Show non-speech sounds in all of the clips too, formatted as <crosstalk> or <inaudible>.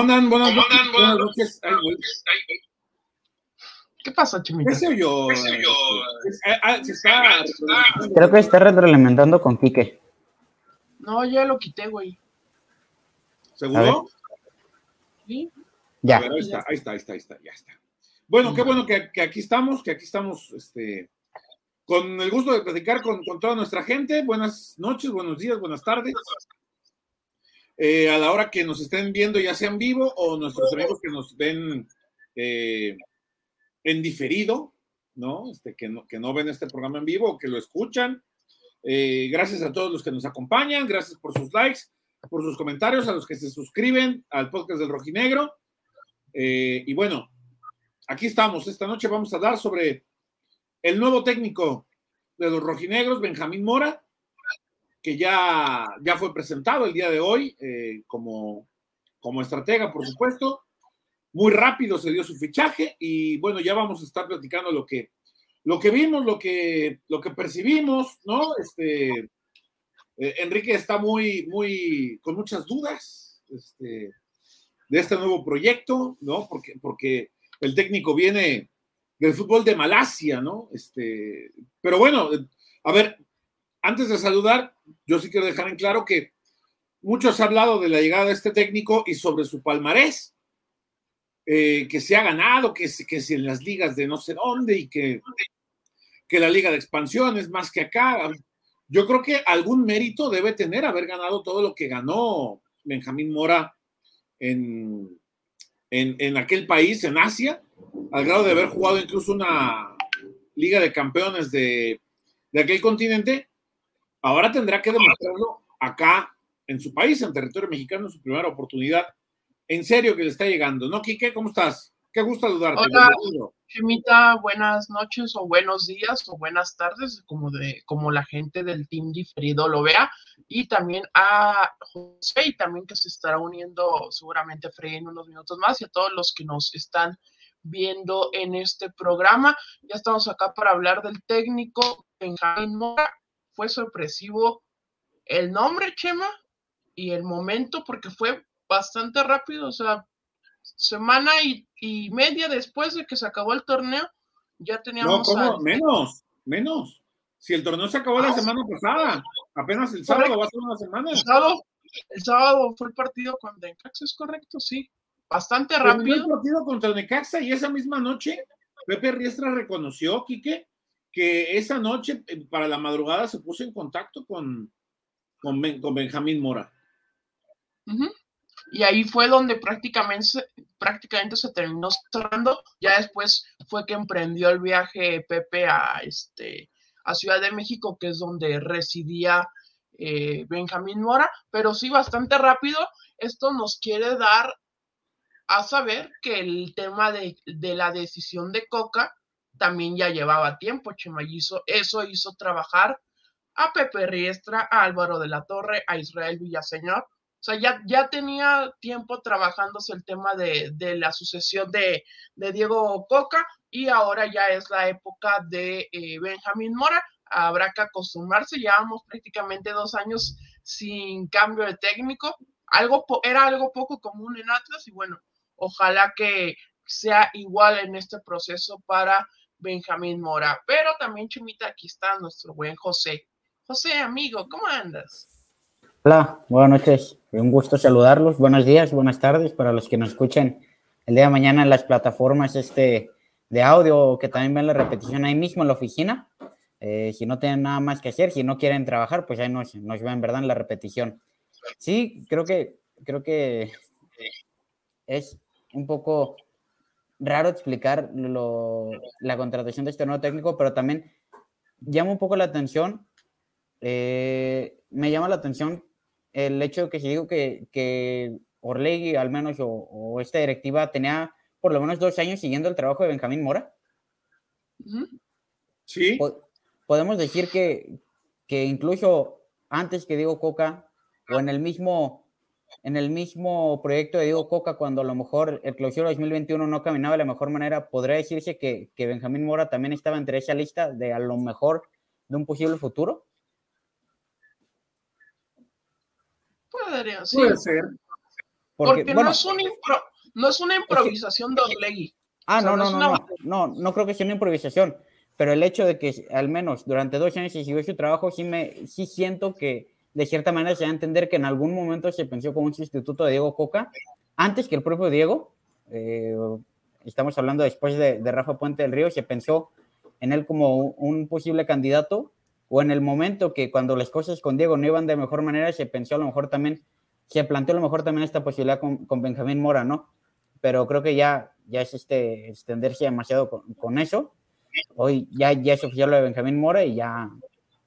¿Cómo andan? Buenas, noches. Buenas noches. ¿Qué pasa, Chimita? ¿Qué sé yo? ¿Qué sé yo? Ah, se está... Creo que está retroalimentando con Quique. No, ya lo quité, güey. ¿Seguro? ¿Sí? Ya. A ver, ahí, está, ahí está, ahí está, ahí está, ya está. Bueno, qué bueno que, que aquí estamos, que aquí estamos, este, con el gusto de platicar con, con toda nuestra gente. Buenas noches, buenos días, buenas tardes. Eh, a la hora que nos estén viendo, ya sea en vivo o nuestros amigos que nos ven eh, en diferido, ¿no? Este, que ¿no? que no ven este programa en vivo o que lo escuchan. Eh, gracias a todos los que nos acompañan, gracias por sus likes, por sus comentarios, a los que se suscriben al podcast del Rojinegro. Eh, y bueno, aquí estamos. Esta noche vamos a hablar sobre el nuevo técnico de los rojinegros, Benjamín Mora, que ya, ya fue presentado el día de hoy eh, como, como estratega, por supuesto. Muy rápido se dio su fichaje y bueno, ya vamos a estar platicando lo que, lo que vimos, lo que, lo que percibimos, ¿no? Este, eh, Enrique está muy, muy, con muchas dudas este, de este nuevo proyecto, ¿no? Porque, porque el técnico viene del fútbol de Malasia, ¿no? Este, pero bueno, a ver, antes de saludar, yo sí quiero dejar en claro que muchos han hablado de la llegada de este técnico y sobre su palmarés, eh, que se ha ganado, que, que si en las ligas de no sé dónde y que, que la liga de expansión es más que acá. Yo creo que algún mérito debe tener haber ganado todo lo que ganó Benjamín Mora en, en, en aquel país, en Asia, al grado de haber jugado incluso una liga de campeones de, de aquel continente, ahora tendrá que demostrarlo acá en su país, en territorio mexicano, en su primera oportunidad. En serio que le está llegando, ¿no, Quique? ¿Cómo estás? Qué gusto saludarte. Hola, Chimita, buenas noches o buenos días o buenas tardes, como de como la gente del team diferido lo vea, y también a José y también que se estará uniendo seguramente Frey en unos minutos más y a todos los que nos están viendo en este programa. Ya estamos acá para hablar del técnico Benjamín Mora. Fue sorpresivo el nombre, Chema, y el momento, porque fue bastante rápido, o sea, semana y, y media después de que se acabó el torneo, ya teníamos. No, ¿cómo? Menos, menos. Si el torneo se acabó ah, la semana pasada, apenas el sábado va a ser una semana. El sábado, el sábado fue el partido con Dencax, es correcto, sí. Bastante rápido. el partido contra Necaxa y esa misma noche Pepe Riestra reconoció, Quique, que esa noche eh, para la madrugada se puso en contacto con, con, ben, con Benjamín Mora. Y ahí fue donde prácticamente, prácticamente se terminó cerrando. Ya después fue que emprendió el viaje Pepe a, este, a Ciudad de México, que es donde residía eh, Benjamín Mora. Pero sí, bastante rápido. Esto nos quiere dar a saber que el tema de, de la decisión de Coca también ya llevaba tiempo, Chema, y hizo, eso hizo trabajar a Pepe Riestra, a Álvaro de la Torre, a Israel Villaseñor. O sea, ya, ya tenía tiempo trabajándose el tema de, de la sucesión de, de, Diego Coca y ahora ya es la época de eh, Benjamín Mora. Habrá que acostumbrarse, llevamos prácticamente dos años sin cambio de técnico. Algo, era algo poco común en Atlas y bueno, Ojalá que sea igual en este proceso para Benjamín Mora. Pero también, Chumita, aquí está nuestro buen José. José, amigo, ¿cómo andas? Hola, buenas noches. Un gusto saludarlos. Buenos días, buenas tardes para los que nos escuchen el día de mañana en las plataformas este de audio que también ven la repetición ahí mismo en la oficina. Eh, si no tienen nada más que hacer, si no quieren trabajar, pues ahí nos, nos ven, ¿verdad? En la repetición. Sí, creo que, creo que es un poco raro explicar lo, la contratación de este nuevo técnico, pero también llama un poco la atención, eh, me llama la atención el hecho de que si digo que, que Orlegui al menos o, o, esta directiva tenía por lo menos dos años siguiendo el trabajo de Benjamín Mora. Sí. Podemos decir que, que incluso antes que Diego Coca o en el mismo en el mismo proyecto de Diego Coca, cuando a lo mejor el clausura 2021 no caminaba de la mejor manera, ¿podría decirse que, que, Benjamín Mora también estaba entre esa lista de a lo mejor de un posible futuro? Podría, sí. Puede ser. Porque, no, es no es una improvisación de Orlegui. Ah, no, no, no, no, no, no, creo que sea una improvisación, pero el hecho de que al menos durante dos años se siguió su trabajo, sí, me, sí siento que de cierta manera se da a entender que en algún momento se pensó como un sustituto de Diego Coca, antes que el propio Diego, eh, estamos hablando después de, de, Rafa Puente del Río, se pensó en él como un posible candidato, o en el momento que cuando las cosas con Diego no iban de mejor manera, se pensó a lo mejor también, se planteó a lo mejor también esta posibilidad con, con Benjamín Mora, ¿no? Pero creo que ya, ya es este, extenderse demasiado con, con, eso. Hoy ya, ya es oficial lo de Benjamín Mora y ya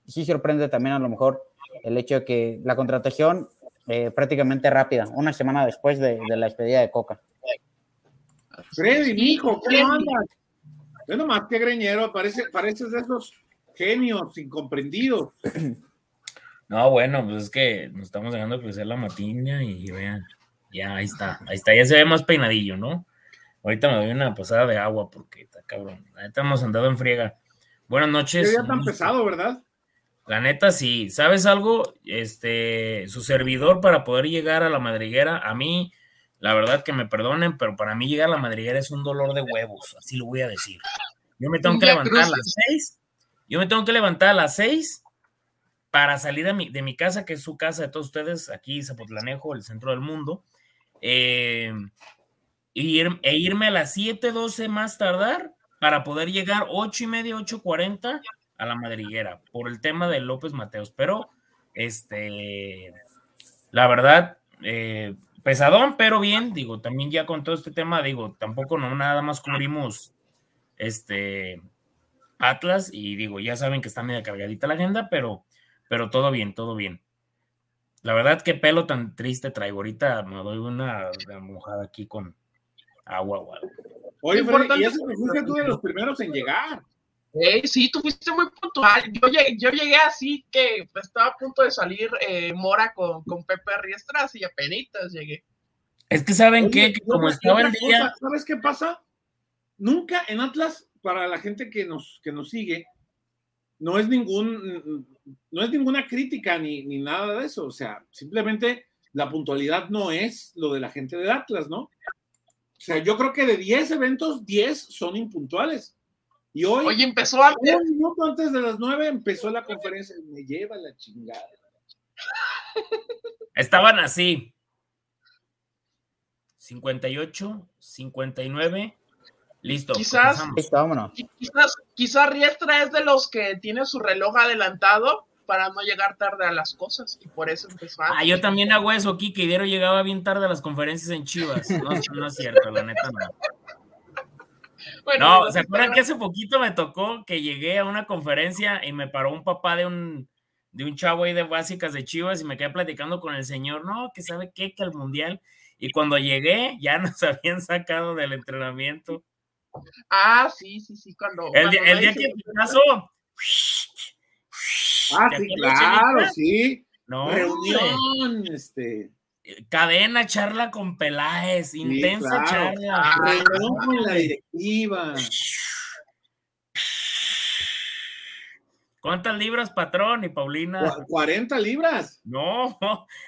sí sorprende también a lo mejor el hecho de que la contratación eh, prácticamente rápida, una semana después de, de la despedida de Coca. Freddy, hijo, ¿cómo andas? Bueno, más que greñero, parece, pareces de esos genios incomprendidos. <clears throat> No, bueno, pues es que nos estamos dejando crecer la matina y vean, ya ahí está, ahí está, ya se ve más peinadillo, ¿no? Ahorita me doy una pasada de agua porque está cabrón. Ahorita hemos andado en friega. Buenas noches. Qué día tan pesado, ¿verdad? La neta, sí. ¿Sabes algo? Este, su servidor para poder llegar a la madriguera, a mí, la verdad que me perdonen, pero para mí llegar a la madriguera es un dolor de huevos, así lo voy a decir. Yo me tengo que levantar a las seis yo me tengo que levantar a las seis para salir de mi, de mi casa, que es su casa de todos ustedes, aquí Zapotlanejo, el centro del mundo, eh, e irme a las 7:12 más tardar para poder llegar ocho y media, 8:40 a la madriguera por el tema de López Mateos. Pero, este, la verdad, eh, pesadón, pero bien, digo, también ya con todo este tema, digo, tampoco no nada más cubrimos este Atlas y digo, ya saben que está media cargadita la agenda, pero, pero todo bien, todo bien. La verdad, qué pelo tan triste traigo. Ahorita me doy una, mojada aquí con agua algo. Oye, Freddy, y eso que fuiste tú de los primeros en llegar. Eh, sí, tú fuiste muy puntual. Yo llegué, yo llegué así que estaba a punto de salir eh, Mora con, con Pepe Riestras y apenas llegué. Es que saben que como estaba el día. ¿Sabes qué pasa? Nunca en Atlas para la gente que nos, que nos sigue, no es, ningún, no es ninguna crítica ni, ni nada de eso. O sea, simplemente la puntualidad no es lo de la gente de Atlas, ¿no? O sea, yo creo que de 10 eventos, 10 son impuntuales. Y hoy, hoy empezó antes. Un minuto antes de las 9 empezó la conferencia. Me lleva la chingada. Estaban así. 58, 59, Listo. Quizás, quizás, quizás Riestra es de los que tiene su reloj adelantado para no llegar tarde a las cosas y por eso empezó. Ah, yo también hago eso, Kike. Diero llegaba bien tarde a las conferencias en Chivas. No, no es cierto, la neta no. Bueno, no, ¿se acuerdan que hace poquito me tocó que llegué a una conferencia y me paró un papá de un, de un chavo ahí de básicas de Chivas y me quedé platicando con el señor, no, que sabe qué, que el mundial. Y cuando llegué ya <laughs> nos habían sacado del entrenamiento. Ah, sí, sí, sí, cuando. El, el día que pasó. Ah, sí, claro, sí. No, Reunión, este. Cadena, charla con Peláez, intensa charla. Ah, reunión con la directiva. ¿Cuántas libras, patrón y Paulina? 40 libras. No,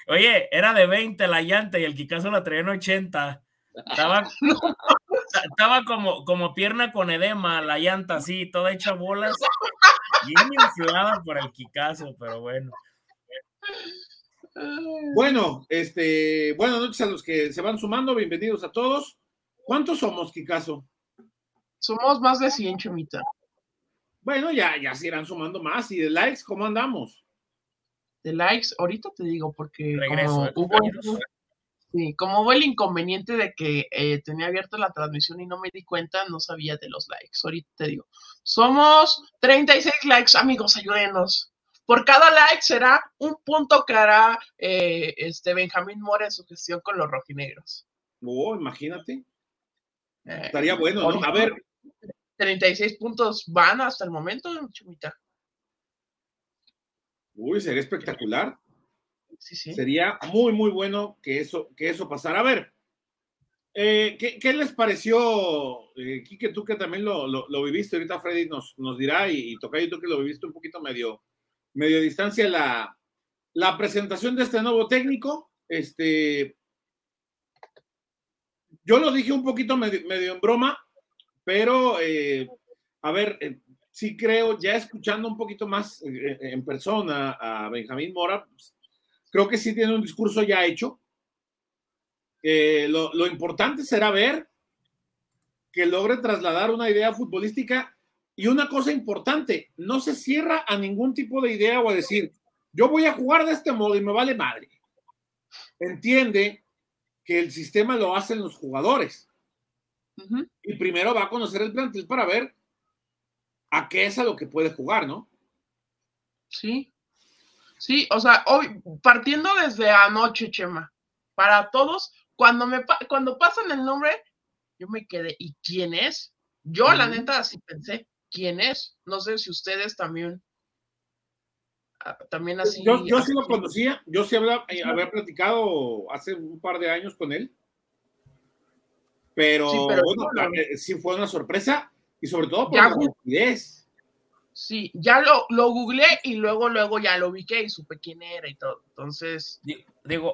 oye, era de 20 la llanta y el Kikazo la traía en 80. Estaba, <laughs> estaba como, como pierna con edema, la llanta así, toda hecha bolas. Bien inflada por el Kikazo, pero bueno. Bueno, este, buenas noches a los que se van sumando, bienvenidos a todos. ¿Cuántos somos, Kikazo? Somos más de 100, Chumita. Bueno, ya, ya se irán sumando más. ¿Y de likes cómo andamos? De likes, ahorita te digo, porque Regreso, hubo, Sí, como hubo el inconveniente de que eh, tenía abierta la transmisión y no me di cuenta, no sabía de los likes. Ahorita te digo, somos 36 likes, amigos, ayúdenos. Por cada like será un punto que hará eh, este Benjamín Mora en su gestión con los rojinegros. Oh, imagínate. Eh, Estaría bueno, ¿no? A ver. 36 puntos van hasta el momento, Chumita. Uy, sería espectacular. Sería muy, muy bueno que eso, que eso pasara. A ver, eh, ¿qué, les pareció, eh, Quique, tú que también lo, lo, viviste, ahorita Freddy nos, nos dirá, y, y Tocayo, tú que lo viviste un poquito medio, medio distancia, la, la presentación de este nuevo técnico, este, yo lo dije un poquito medio, en broma, pero eh, a ver, eh, sí creo, ya escuchando un poquito más eh, en persona a Benjamín Mora, pues, creo que sí tiene un discurso ya hecho. Lo, lo importante será ver que logre trasladar una idea futbolística y una cosa importante, no se cierra a ningún tipo de idea o a decir, yo voy a jugar de este modo y me vale madre. Entiende que el sistema lo hacen los jugadores. Y primero va a conocer el plantel para ver a qué es a lo que puede jugar, ¿no? Sí. Sí, o sea, hoy, partiendo desde anoche, Chema, para todos, cuando me cuando pasan el nombre, yo me quedé, ¿y quién es? Yo, la neta, así pensé, quién es. No sé si ustedes también. Ah, también así. Yo, yo sí lo conocía, yo sí había, eh, había, platicado hace un par de años con él. Pero, bueno, eh, sí fue una sorpresa y sobre todo por la rapidez. Sí, ya lo, lo googleé y luego, luego ya lo ubiqué y supe quién era y todo. Entonces. Digo,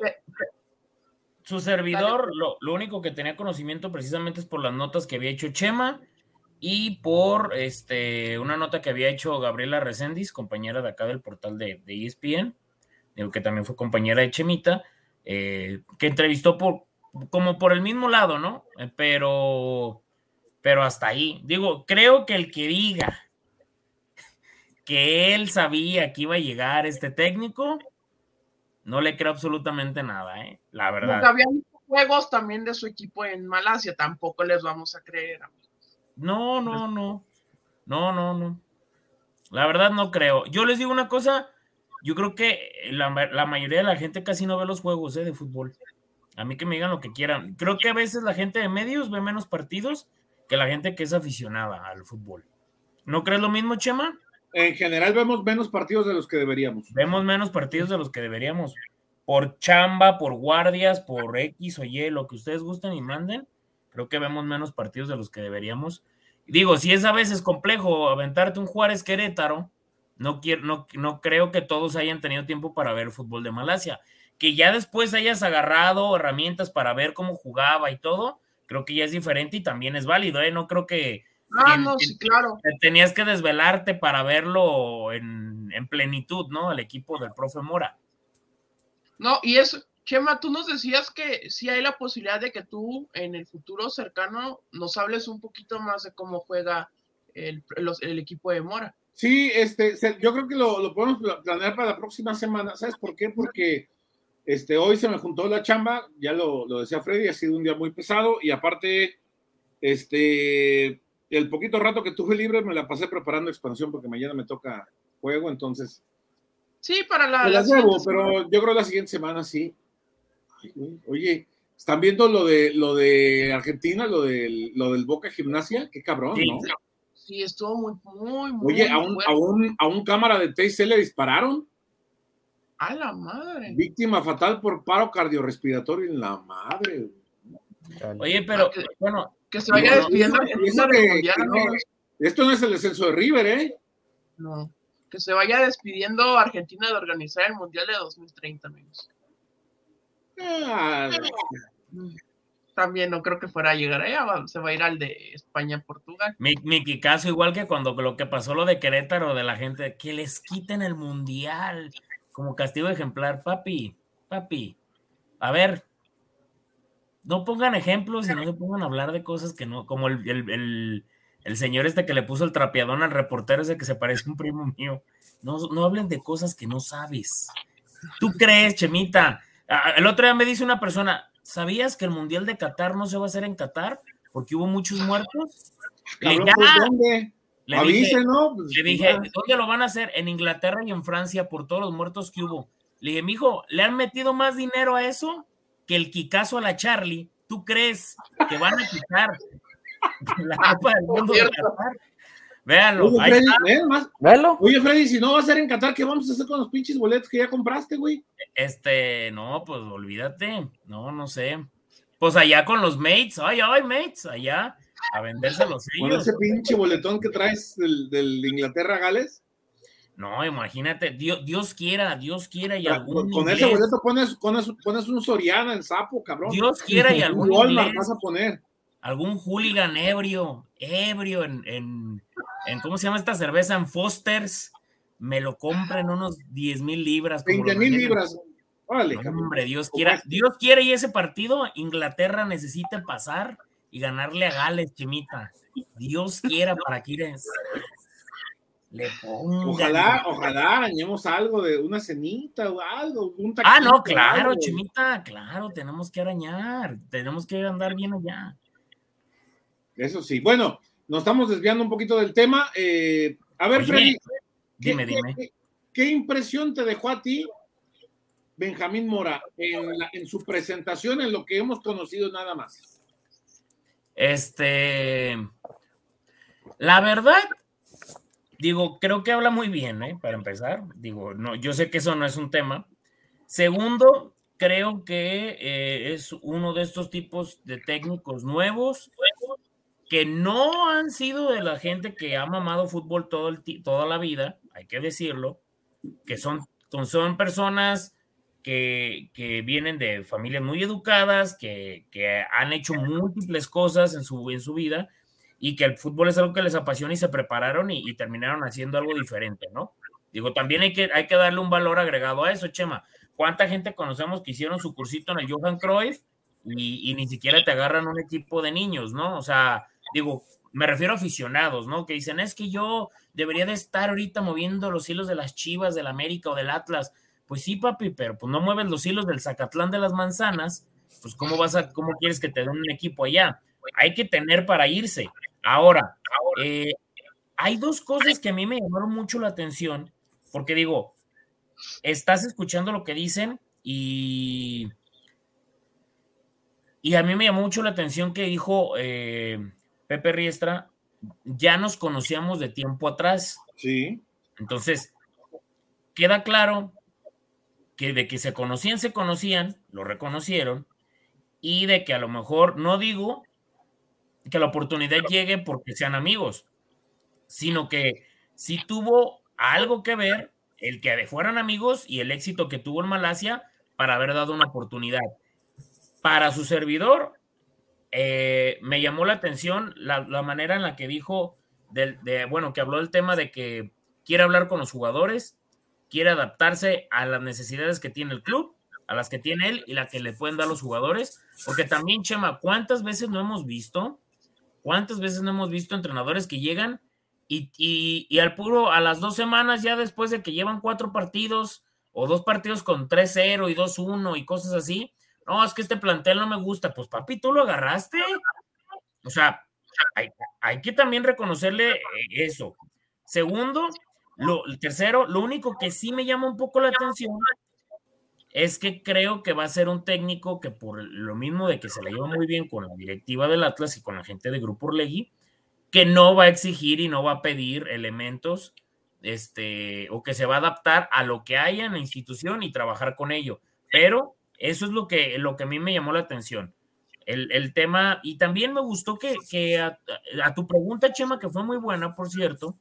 su servidor, lo, lo, único que tenía conocimiento precisamente es por las notas que había hecho Chema y por este, una nota que había hecho Gabriela Recendis, compañera de acá del portal de, de ESPN, que también fue compañera de Chemita, eh, que entrevistó por, como por el mismo lado, ¿no? Eh, pero, pero hasta ahí. Digo, creo que el que diga que él sabía que iba a llegar este técnico, no le creo absolutamente nada, ¿eh? La verdad. Porque había juegos también de su equipo en Malasia, tampoco les vamos a creer. No, no, no. No, no, no. La verdad no creo. Yo les digo una cosa, yo creo que la, mayoría de la gente casi no ve los juegos ¿eh? de fútbol. A mí que me digan lo que quieran. Creo que a veces la gente de medios ve menos partidos que la gente que es aficionada al fútbol. ¿No crees lo mismo, Chema? En general vemos menos partidos de los que deberíamos. Vemos menos partidos de los que deberíamos. Por chamba, por guardias, por X o Y, lo que ustedes gusten y manden. Creo que vemos menos partidos de los que deberíamos. Digo, si es a veces complejo aventarte un Juárez Querétaro, no, quiero, no, no creo que todos hayan tenido tiempo para ver fútbol de Malasia. Que ya después hayas agarrado herramientas para ver cómo jugaba y todo, creo que ya es diferente y también es válido, ¿eh? No creo que. Ah, no, sí, claro. Tenías que desvelarte para verlo en, en plenitud, ¿no? El equipo del profe Mora. No, y eso, Chema, tú nos decías que sí hay la posibilidad de que tú en el futuro cercano nos hables un poquito más de cómo juega el, equipo de Mora. Sí, este, yo creo que lo, podemos planear para la próxima semana. ¿Sabes por qué? Porque este, hoy se me juntó la chamba, ya lo, decía Freddy, ha sido un día muy pesado y aparte, este, el poquito rato que tuve libre me la pasé preparando expansión porque mañana me toca juego, entonces. Sí, para la. la pero yo creo la siguiente semana sí. Oye, ¿están viendo lo de lo de Argentina, lo del, lo del Boca Gimnasia? Qué cabrón, ¿no? Sí, estuvo muy, muy, muy. Oye, a un, a un, a un cámara de TC le dispararon. A la madre. Víctima fatal por paro cardiorrespiratorio en la madre. Oye, pero bueno. Que se vaya despidiendo. esto no es el descenso de River, ¿eh? No. Que se vaya despidiendo Argentina de organizar el Mundial de 2030, amigos. Ah, También no creo que fuera a llegar allá, se va a ir al de España-Portugal. Mi, mi caso, igual que cuando lo que pasó lo de Querétaro, de la gente, que les quiten el mundial como castigo ejemplar, papi, papi. A ver, no pongan ejemplos y no se pongan a hablar de cosas que no, como el, señor este que le puso el trapeadón al reportero ese que se parece a un primo mío. No, no hablen de cosas que no sabes. ¿Tú crees, Chemita, el otro día me dice una persona, ¿sabías que el Mundial de Qatar no se va a hacer en Qatar? Porque hubo muchos muertos. Le, pues, ¿dónde? Le dije, ¿no? Pues, le dije, ¿dónde lo van a hacer? En Inglaterra y en Francia por todos los muertos que hubo. Le dije, mijo, ¿le han metido más dinero a eso que el Kikazo a la Charlie? ¿Tú crees que van a quitar <laughs> la Copa del Mundo de Qatar? Véanlo. Oye, Freddy, más, Oye, Freddy, si no va a ser en Qatar, ¿qué vamos a hacer con los pinches boletos que ya compraste, güey? Este, no, pues olvídate. No, no sé. Pues allá con los mates. Ay, ay, mates, allá a vendérselos ellos. Con ese pinche boletón que traes del, del Inglaterra Gales. No, imagínate, Dios, Dios quiera, Dios quiera y algún Con ese boleto pones, pones, un Soriana en sapo, cabrón. Dios quiera y algún Walmart vas a poner. Algún hooligan ebrio, ebrio en, en, en, ¿cómo se llama esta cerveza? En Foster's, me lo compren unos 10 mil libras. 20 mil libras. Vale, hombre, Dios quiera, Dios quiere y ese partido, Inglaterra necesita pasar y ganarle a Gales, Chimita. Dios quiera para que ir le Ojalá, ojalá arañemos algo de una cenita o algo. Un ah, no, claro, Chimita, claro, tenemos que arañar, tenemos que andar bien allá. Eso sí. Bueno, nos estamos desviando un poquito del tema. Eh, a ver, Freddy. Dime, dime. Qué, impresión te dejó a ti Benjamín Mora en, en su presentación, en lo que hemos conocido nada más? Este. La verdad, Digo, creo que habla muy bien, ¿eh? Para empezar. Digo, no, yo sé que eso no es un tema. Segundo, creo que eh, es uno de estos tipos de técnicos nuevos que no han sido de la gente que ha mamado fútbol todo toda la vida, hay que decirlo, que son, son personas que, que, vienen de familias muy educadas, que, que, han hecho múltiples cosas en su, en su vida y que el fútbol es algo que les apasiona y se prepararon y, terminaron haciendo algo diferente, ¿no? Digo, también hay que, hay que darle un valor agregado a eso, Chema. ¿Cuánta gente conocemos que hicieron su cursito en el Johan Cruyff y, ni siquiera te agarran un equipo de niños, ¿no? O sea, digo, me refiero a aficionados, ¿no? Que dicen, es que yo debería de estar ahorita moviendo los hilos de las Chivas, del América o del Atlas. Pues sí, papi, pero pues no mueves los hilos del Zacatlán de las Manzanas, pues cómo vas a, cómo quieres que te den un equipo allá. Hay que tener para irse. Ahora, eh, hay dos cosas que a mí me llamaron mucho la atención, porque digo, estás escuchando lo que dicen y, y a mí me llamó mucho la atención que dijo eh, Pepe Riestra, ya nos conocíamos de tiempo atrás. Sí. Entonces, queda claro que de que se conocían, se conocían, lo reconocieron, y de que a lo mejor, no digo que la oportunidad llegue porque sean amigos, sino que si tuvo algo que ver el que fueran amigos y el éxito que tuvo en Malasia para haber dado una oportunidad. Para su servidor, eh, me llamó la atención la, manera en la que dijo, de, bueno, que habló del tema de que quiere hablar con los jugadores, quiere adaptarse a las necesidades que tiene el club, a las que tiene él y las que le pueden dar los jugadores, porque también, Chema, ¿cuántas veces no hemos visto ¿Cuántas veces no hemos visto entrenadores que llegan y, al puro, a las dos semanas, ya después de que llevan cuatro partidos o dos partidos con 3-0 y 2-1 y cosas así? No, es que este plantel no me gusta. Pues papi, tú lo agarraste. O sea, hay, que también reconocerle eso. Segundo, lo, tercero, lo único que sí me llama un poco la atención es que creo que va a ser un técnico que por lo mismo de que se la lleva muy bien con la directiva del Atlas y con la gente de Grupo Orlegui, que no va a exigir y no va a pedir elementos, este, o que se va a adaptar a lo que haya en la institución y trabajar con ello. Pero eso es lo que, lo que a mí me llamó la atención el, tema, y también me gustó que, a, tu pregunta, Chema, que fue muy buena, por cierto,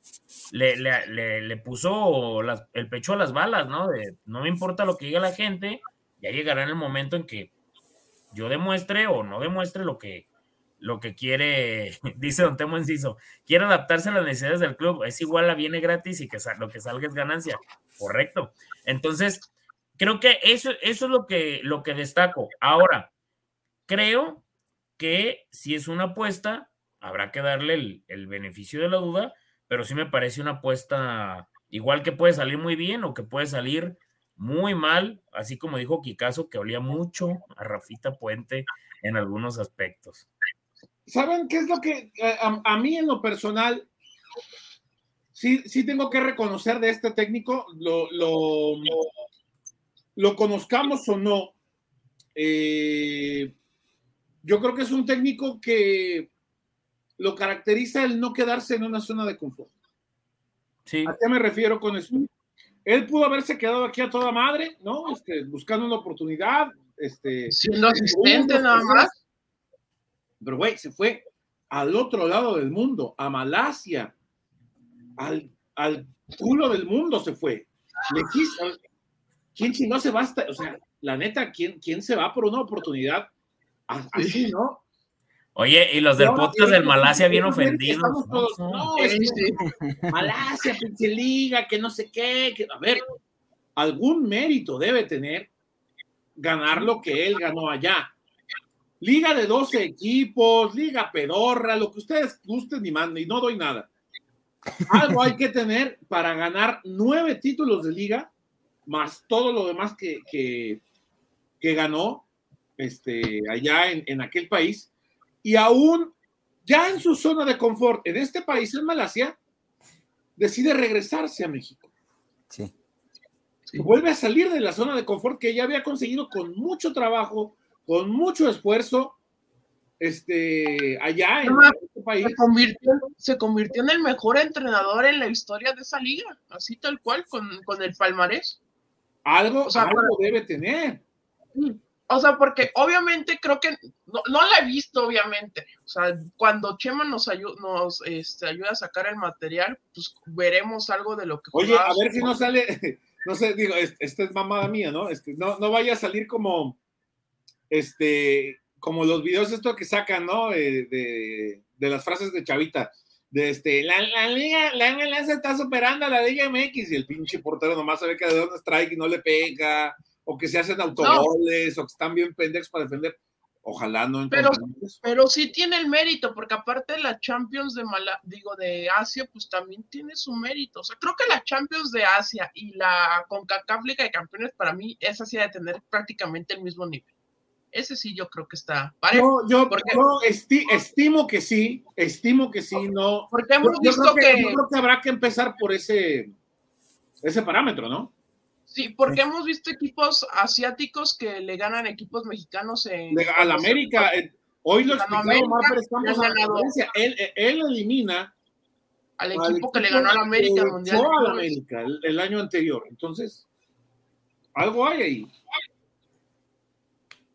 le, le, puso el pecho a las balas, ¿no? De, no me importa lo que diga la gente, ya llegará en el momento en que yo demuestre o no demuestre lo que, lo que quiere, <laughs> dice Don Temo Enciso, quiere adaptarse a las necesidades del club, es igual a viene gratis y que lo que salga es ganancia, correcto. Entonces, creo que eso, eso es lo que, lo que destaco. Ahora, Creo que si es una apuesta, habrá que darle el, beneficio de la duda, pero sí me parece una apuesta igual que puede salir muy bien o que puede salir muy mal, así como dijo Kikazo, que olía mucho a Rafita Puente en algunos aspectos. ¿Saben qué es lo que eh, a, mí en lo personal sí, sí tengo que reconocer de este técnico, lo, lo conozcamos o no? Eh, yo creo que es un técnico que lo caracteriza el no quedarse en una zona de confort. Sí. ¿A qué me refiero con esto? Él pudo haberse quedado aquí a toda madre, ¿no? Este, buscando una oportunidad, este, siendo asistente nada más. Pero güey, se fue al otro lado del mundo, a Malasia, al al culo del mundo se fue. ¿Quién si no se basta? O sea, la neta, ¿quién, ¿quién se va por una oportunidad así, no? Oye, y los del podcast del Malasia bien ofendidos. no, este, Malasia, pinche liga, que no sé qué. Que, a ver, algún mérito debe tener ganar lo que él ganó allá. Liga de 12 equipos, liga pedorra, lo que ustedes gusten y manden, y no doy nada. Algo hay que tener para ganar nueve títulos de liga, más todo lo demás que, que, ganó este, allá en, en aquel país y aún ya en su zona de confort, en este país, en Malasia, decide regresarse a México. Sí. Vuelve a salir de la zona de confort que ya había conseguido con mucho trabajo, con mucho esfuerzo, este, allá en este país. Se convirtió, en el mejor entrenador en la historia de esa liga, así tal cual, con, el palmarés. Algo, algo debe tener. O sea, porque obviamente creo que no, la he visto, obviamente. O sea, cuando Chema nos, nos este, ayuda a sacar el material, pues veremos algo de lo que. Oye, a ver si no sale, <laughs> no sé, digo, esta es mamada mía, ¿no? Es que no, no vaya a salir como, este, como los videos esto que sacan, ¿no? Eh, de, de, las frases de Chavita. De este, la, la liga, la MLS está superando a la Liga MX y el pinche portero nomás sabe que de dónde strike y no le pega o que se hacen autogoles, o que están bien pendejos para defender. Ojalá no. Pero, pero sí tiene el mérito, porque aparte la Champions de Mala, digo, de Asia, pues también tiene su mérito. O sea, creo que la Champions de Asia y la CONCACAF Liga de Campeones, para mí, esa sí de tener prácticamente el mismo nivel. Ese sí yo creo que está parejo. Yo, yo, estimo que sí, estimo que sí, no. Porque hemos visto que, Yo creo que habrá que empezar por ese, ese parámetro, ¿no? Sí, porque hemos visto equipos asiáticos que le ganan equipos mexicanos en. Al América, eh, hoy lo explicaba a la él, él elimina al equipo que le ganó al América Mundial. al América el, el, año anterior. Entonces, algo hay ahí.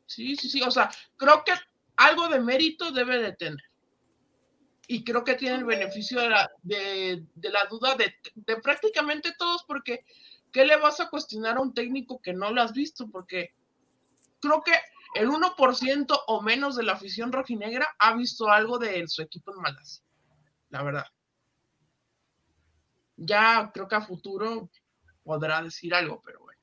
Sí, sí, sí. O sea, creo que algo de mérito debe de tener. Y creo que tiene el beneficio de la, de, de la duda de, de prácticamente todos, porque ¿qué le vas a cuestionar a un técnico que no lo has visto? Porque creo que el 1% o menos de la afición rojinegra ha visto algo de su equipo en Malasia, la verdad. Ya creo que a futuro podrá decir algo, pero bueno.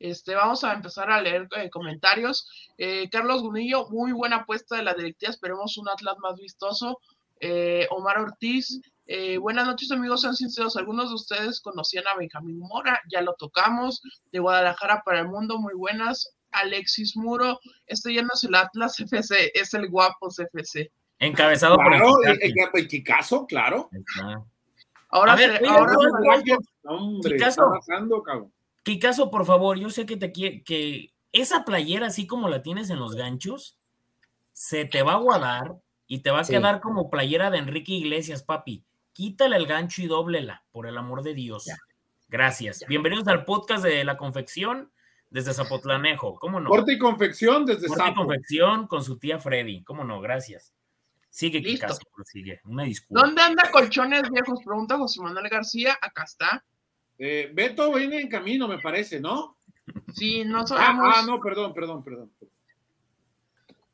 Este, vamos a empezar a leer eh, comentarios. Eh, Carlos Gunillo, muy buena apuesta de la directiva, esperemos un Atlas más vistoso. Eh, Omar Ortiz, eh, buenas noches amigos, sean sinceros, algunos de ustedes conocían a Benjamín Mora, ya lo tocamos, de Guadalajara para el mundo, muy buenas. Alexis Muro, este ya no es el Atlas <laughs> FC, es el Guapos FC. Encabezado por el, el, Kikazo, claro. Ahora, ver, ahora hombre, Kikazo, por favor, yo sé que te quiere, que esa playera, así como la tienes en los ganchos, se te va a guardar y te va a quedar como playera de Enrique Iglesias, papi quítale el gancho y dóblela, por el amor de Dios. Gracias. Bienvenidos al podcast de la confección desde Zapotlanejo. ¿Cómo no? Corte y confección desde Corte y confección con su tía Freddy. ¿Cómo no? Gracias. Sigue, Kikazo, sigue. Una disculpa. ¿Dónde anda colchones viejos? Pregunta José Manuel García. Acá está. Eh, Beto viene en camino, me parece, ¿no? Sí, no sabemos. Ah, ah no, perdón, perdón, perdón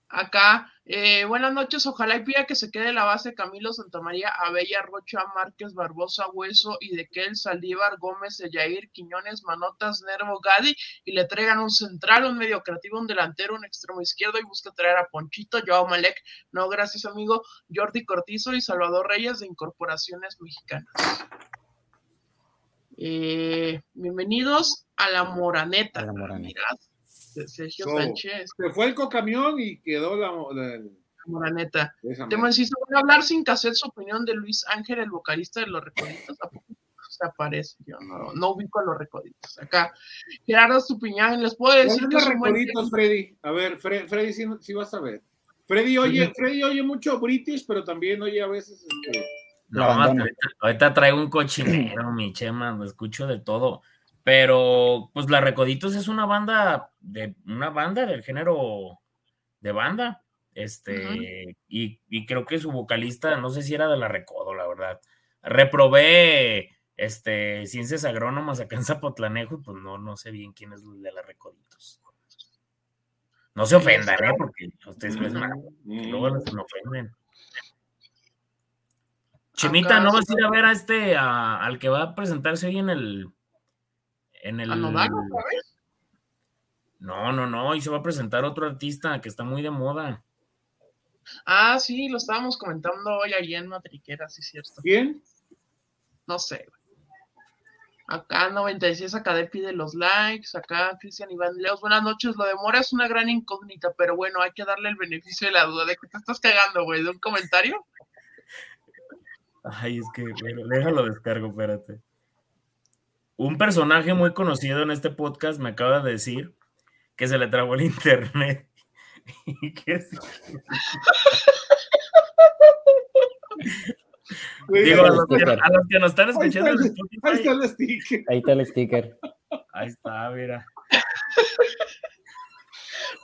acá. Eh, buenas noches, ojalá y pida que se quede la base Camilo Santamaría, Abella, Rocha, Márquez, Barbosa, Hueso y de Saldívar, Gómez, Yair, Quiñones, Manotas, Nervo, Gadi y le traigan un central, un medio creativo, un delantero, un extremo izquierdo y busca traer a Ponchito, Joao Malek, no gracias amigo, Jordi Cortizo y Salvador Reyes de Incorporaciones Mexicanas. Eh, bienvenidos a la Moraneta. A la Moraneta. Sergio Sánchez. Se fue el cocamión y quedó la, moraneta. Te si voy a hablar sin hacer su opinión de Luis Ángel, el vocalista de Los Recoditos. se aparece? Yo no, no ubico a Los Recoditos. Acá, Gerardo Stupiñán, les puedo decir que. Los Recoditos, Freddy. A ver, Freddy, si vas a ver. Freddy oye, Freddy oye mucho British, pero también oye a veces. Este... No, ahorita, traigo un cochinero, <clears throat> mi chema, escucho de todo. Pero, pues, La Recoditos es una banda de una banda del género de banda. Este, y, creo que su vocalista, no sé si era de la Recodo, la verdad. Reprobé este, ciencias agrónomas acá en Zapotlanejo y pues no, no sé bien quién es el de las Recoditos. No se ofendan, ¿eh? Porque ustedes pues, luego se ofenden. Chimita, ¿no vas a ir a ver a este, al que va a presentarse hoy en el... En el... No, no, no, y se va a presentar otro artista que está muy de moda. Ah, sí, lo estábamos comentando hoy allí en Matriquera, sí, cierto. ¿Quién? No sé. Acá 96 Acadé pide los likes, acá Cristian Iván Leos, buenas noches, lo de Mora es una gran incógnita, pero bueno, hay que darle el beneficio de la duda de que te estás cagando, güey, de un comentario. Ay, es que, bueno, déjalo descargo, espérate. Un personaje muy conocido en este podcast me acaba de decir que se le trabó el internet. <laughs> ¿Y qué <laughs> Digo, a los, que, nos están escuchando. Ahí está, el, sticker. Ahí está el sticker. Ahí está, mira.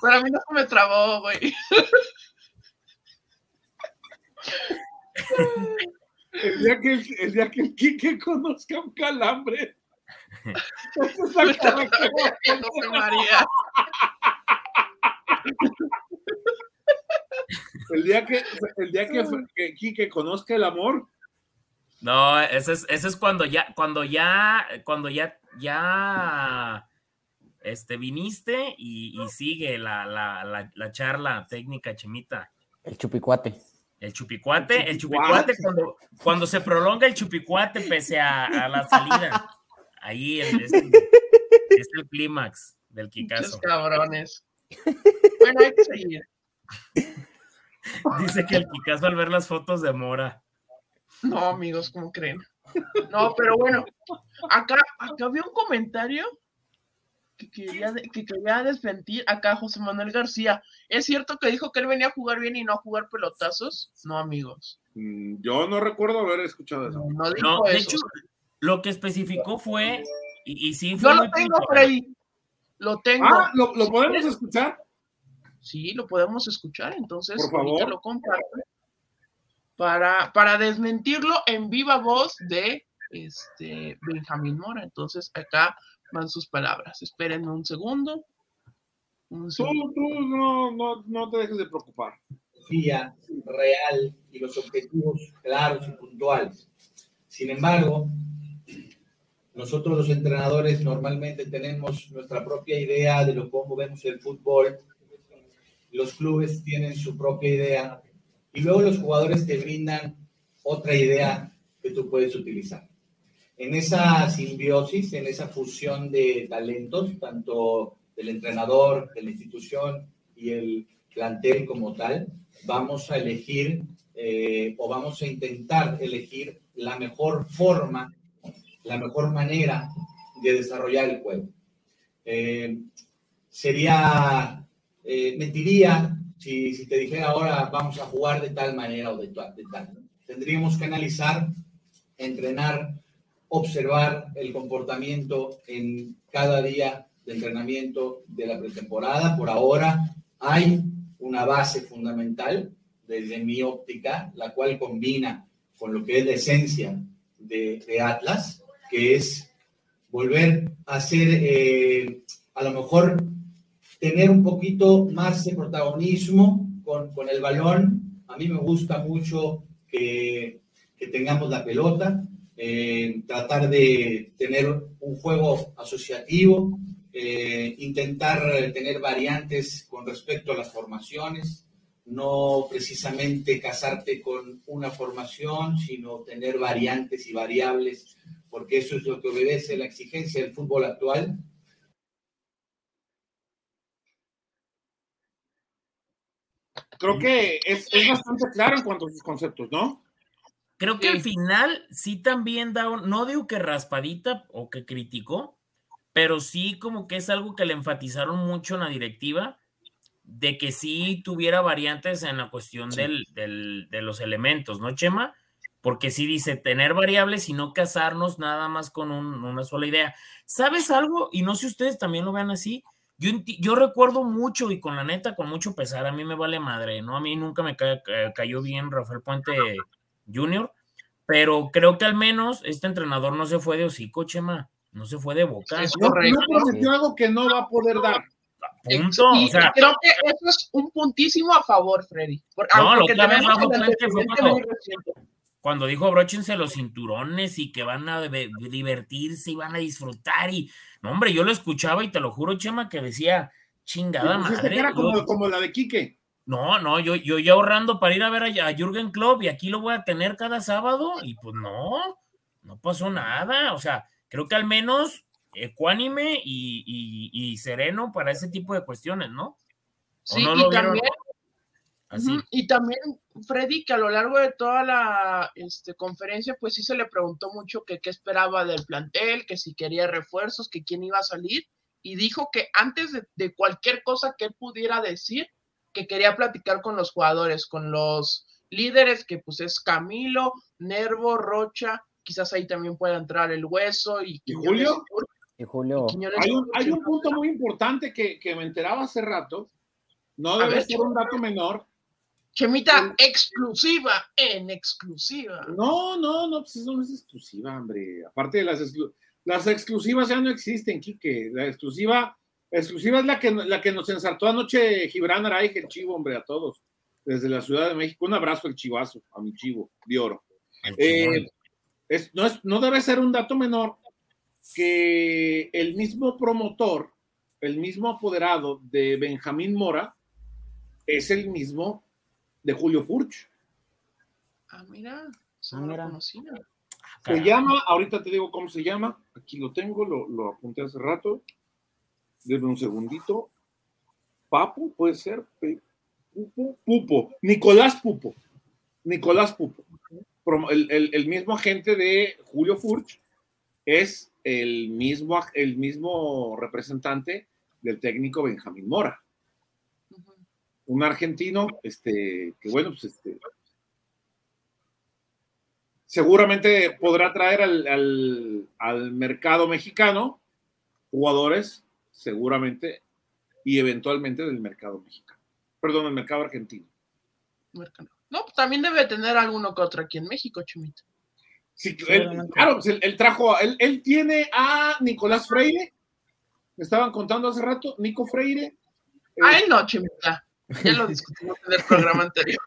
Pero a mí no se me trabó, güey. <laughs> El día que el, día que el Quique conozca un calambre. <laughs> María. El día que el día que, Quique conozca el amor. No, ese es, ese es cuando ya, cuando ya, cuando ya, ya este, viniste y, sigue la, la, la, charla técnica, Chemita. El chupicuate. El chupicuate, el chupicuate, cuando, cuando se prolonga el chupicuate pese a, la salida. Ahí es, el clímax del Kikazo. cabrones. Bueno, hay que seguir. Dice que el Kikazo al ver las fotos de Mora. No, amigos, ¿cómo creen? No, pero bueno, acá, acá había un comentario que quería, que quería desmentir acá José Manuel García. ¿Es cierto que dijo que él venía a jugar bien y no a jugar pelotazos? No, amigos. Mm, yo no recuerdo haber escuchado eso. No, de hecho, lo que especificó fue, y, y sí fue Yo lo tengo, Freddy. Lo tengo. Ah, ¿lo, podemos escuchar? Sí, lo podemos escuchar, entonces Por favor. lo comparto para, para desmentirlo en viva voz de este Benjamín Mora. Entonces, acá van sus palabras. Esperen un segundo. Tú, no, no, no te dejes de preocupar. real y los objetivos claros y puntuales. Sin embargo, nosotros los entrenadores normalmente tenemos nuestra propia idea de lo cómo vemos el fútbol. Los clubes tienen su propia idea y luego los jugadores te brindan otra idea que tú puedes utilizar en esa simbiosis, en esa fusión de talentos, tanto del entrenador, de la institución y el plantel como tal, vamos a elegir eh, o vamos a intentar elegir la mejor forma, la mejor manera de desarrollar el juego. Eh, sería, eh, mentiría si, si, te dijera ahora vamos a jugar de tal manera o de, de tal. Tendríamos que analizar, entrenar observar el comportamiento en cada día de entrenamiento de la pretemporada. Por ahora hay una base fundamental desde mi óptica, la cual combina con lo que es la esencia de, Atlas, que es volver a ser, eh, a lo mejor, tener un poquito más de protagonismo con, con el balón. A mí me gusta mucho que, que tengamos la pelota, eh, tratar de tener un juego asociativo, eh, intentar tener variantes con respecto a las formaciones, no precisamente casarte con una formación, sino tener variantes y variables, porque eso es lo que obedece la exigencia del fútbol actual. Creo que es, es bastante claro en cuanto a sus conceptos, ¿no? Creo que al final sí también da, no digo que raspadita o que criticó, pero sí como que es algo que le enfatizaron mucho en la directiva, de que sí tuviera variantes en la cuestión del, de los elementos, ¿no, Chema? Porque sí dice tener variables y no casarnos nada más con una sola idea. ¿Sabes algo? Y no sé si ustedes también lo vean así. Yo, yo recuerdo mucho y con la neta, con mucho pesar, a mí me vale madre, ¿no? A mí nunca me cayó bien Rafael Puente Junior, pero creo que al menos este entrenador no se fue de hocico, Chema, no se fue de boca. no, no prometió algo que no va a poder dar. Punto. o sea, creo que eso es un puntísimo a favor, Freddy. no, lo que también fue cuando, cuando dijo abróchense los cinturones y que van a divertirse y van a disfrutar y no hombre, yo lo escuchaba y te lo juro, Chema, que decía chingada pues, madre. Era como, como, la de Quique. No, no, yo, yo ya ahorrando para ir a ver a, a Jürgen Klopp y aquí lo voy a tener cada sábado y pues no, no pasó nada. O sea, creo que al menos ecuánime y, y, sereno para ese tipo de cuestiones, ¿no? Sí, y también, Así. y también Freddy, que a lo largo de toda la este, conferencia, pues sí se le preguntó mucho que qué esperaba del plantel, que si quería refuerzos, que quién iba a salir, y dijo que antes de, de cualquier cosa que él pudiera decir, que quería platicar con los jugadores, con los líderes, que pues es Camilo, Nervo, Rocha, quizás ahí también pueda entrar el hueso y, Julio. Y Julio. hay, un, punto muy importante que, me enteraba hace rato, no debe ser un dato menor. Chemita exclusiva, en exclusiva. No, no, no, pues eso no es exclusiva, hombre. Aparte de las, las exclusivas ya no existen, Quique. La exclusiva Exclusiva es la que, la que nos ensartó anoche Gibran Araig, el chivo, hombre, a todos, desde la Ciudad de México. Un abrazo al chivazo, a mi chivo, de oro. Eh, no, es, no debe ser un dato menor que el mismo promotor, el mismo apoderado de Benjamín Mora, es el mismo de Julio Furch. Ah, mira, se ah, Se llama, ahorita te digo cómo se llama, aquí lo tengo, lo, lo apunté hace rato. Deme un segundito. Papu, puede ser. Pupo, Pupo. Nicolás Pupo. Nicolás Pupo. El, mismo agente de Julio Furch es el mismo, el mismo representante del técnico Benjamín Mora. Un argentino, este, que bueno, pues este, seguramente podrá traer al, al mercado mexicano jugadores seguramente, y eventualmente del mercado mexicano. Perdón, el mercado argentino. No, pues también debe tener alguno que otro aquí en México, Chumito. Sí, claro, pues él, trajo, él, él, tiene a Nicolás Freire, me estaban contando hace rato, Nico Freire. A él no, Chimita. Ya lo <laughs> discutimos en el programa anterior.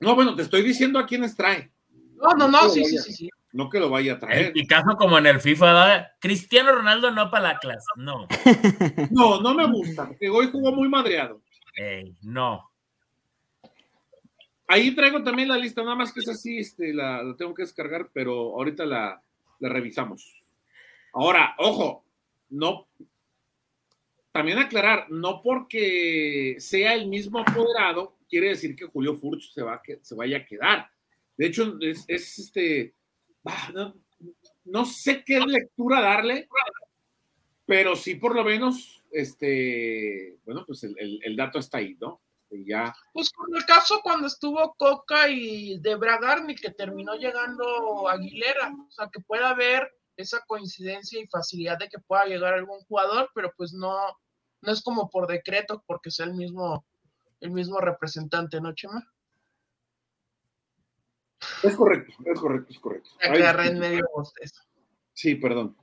No, bueno, te estoy diciendo a quiénes trae. No, no, no, sí, sí, sí, sí no que lo vaya a traer. Y caso como en el FIFA, Cristiano Ronaldo no para la clase, no. <laughs> No, no me gusta, porque hoy jugó muy madreado. no. Ahí traigo también la lista, nada más que es así, este, la, tengo que descargar, pero ahorita la, la revisamos. Ahora, ojo, no, también aclarar, no porque sea el mismo apoderado, quiere decir que Julio Furch se, va, que, se vaya a quedar. De hecho, es, es este, no, sé qué lectura darle, pero sí por lo menos, este, bueno, pues el, dato está ahí, ¿no? Ya. Pues con el caso cuando estuvo Coca y de Bragarni, que terminó llegando Aguilera, o sea, que pueda haber esa coincidencia y facilidad de que pueda llegar algún jugador, pero pues no, no es como por decreto, porque sea el mismo, el mismo representante, ¿no, Chema? Es correcto, es correcto, es correcto. Agarré en medio eso. Sí, perdón.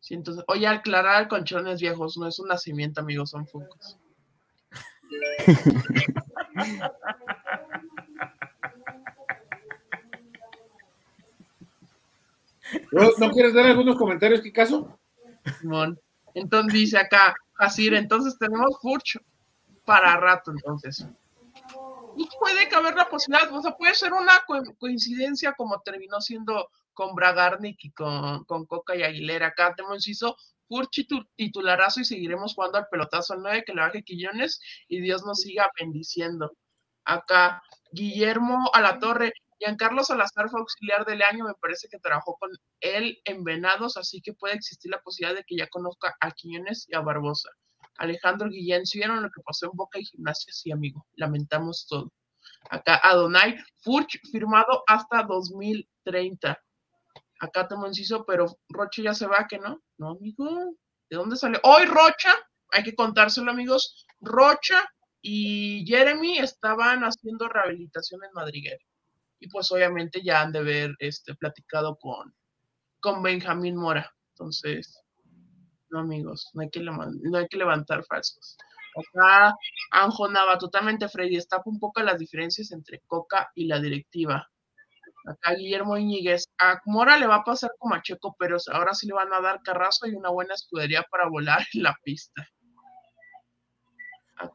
Sí, entonces, oye, aclarar colchones viejos no es un nacimiento, amigos, son focos. ¿No, quieres dar algunos comentarios, qué caso? Entonces dice acá, Asir, entonces tenemos Furch para rato, entonces puede caber la posibilidad, o sea, puede ser una coincidencia como terminó siendo con Bragarnik y con, con Coca y Aguilera. Acá tenemos hizo Furchi titularazo y seguiremos jugando al pelotazo al 9 que le baje Quillones y Dios nos siga bendiciendo. Acá Guillermo a la torre. Giancarlo Salazar fue auxiliar del año, me parece que trabajó con él en Venados, así que puede existir la posibilidad de que ya conozca a Quiñones y a Barbosa. Alejandro Guillén, si vieron lo que pasó en Boca y Gimnasia, sí, amigo, lamentamos todo. Acá Adonai, Furch firmado hasta 2030. Acá te inciso, pero Rocha ya se va, que no? No, amigo, ¿de dónde sale? Hoy Rocha, hay que contárselo, amigos. Rocha y Jeremy estaban haciendo rehabilitación en Madriguera. y pues obviamente ya han de haber este, platicado con, con Benjamín Mora. Entonces, no amigos, no hay que, levantar falsos. Acá Anjo Nava, totalmente Freddy, destapa un poco las diferencias entre Coca y la directiva. Acá Guillermo Iñiguez, a Mora le va a pasar como a Checo, pero ahora sí le van a dar carrazo y una buena escudería para volar en la pista.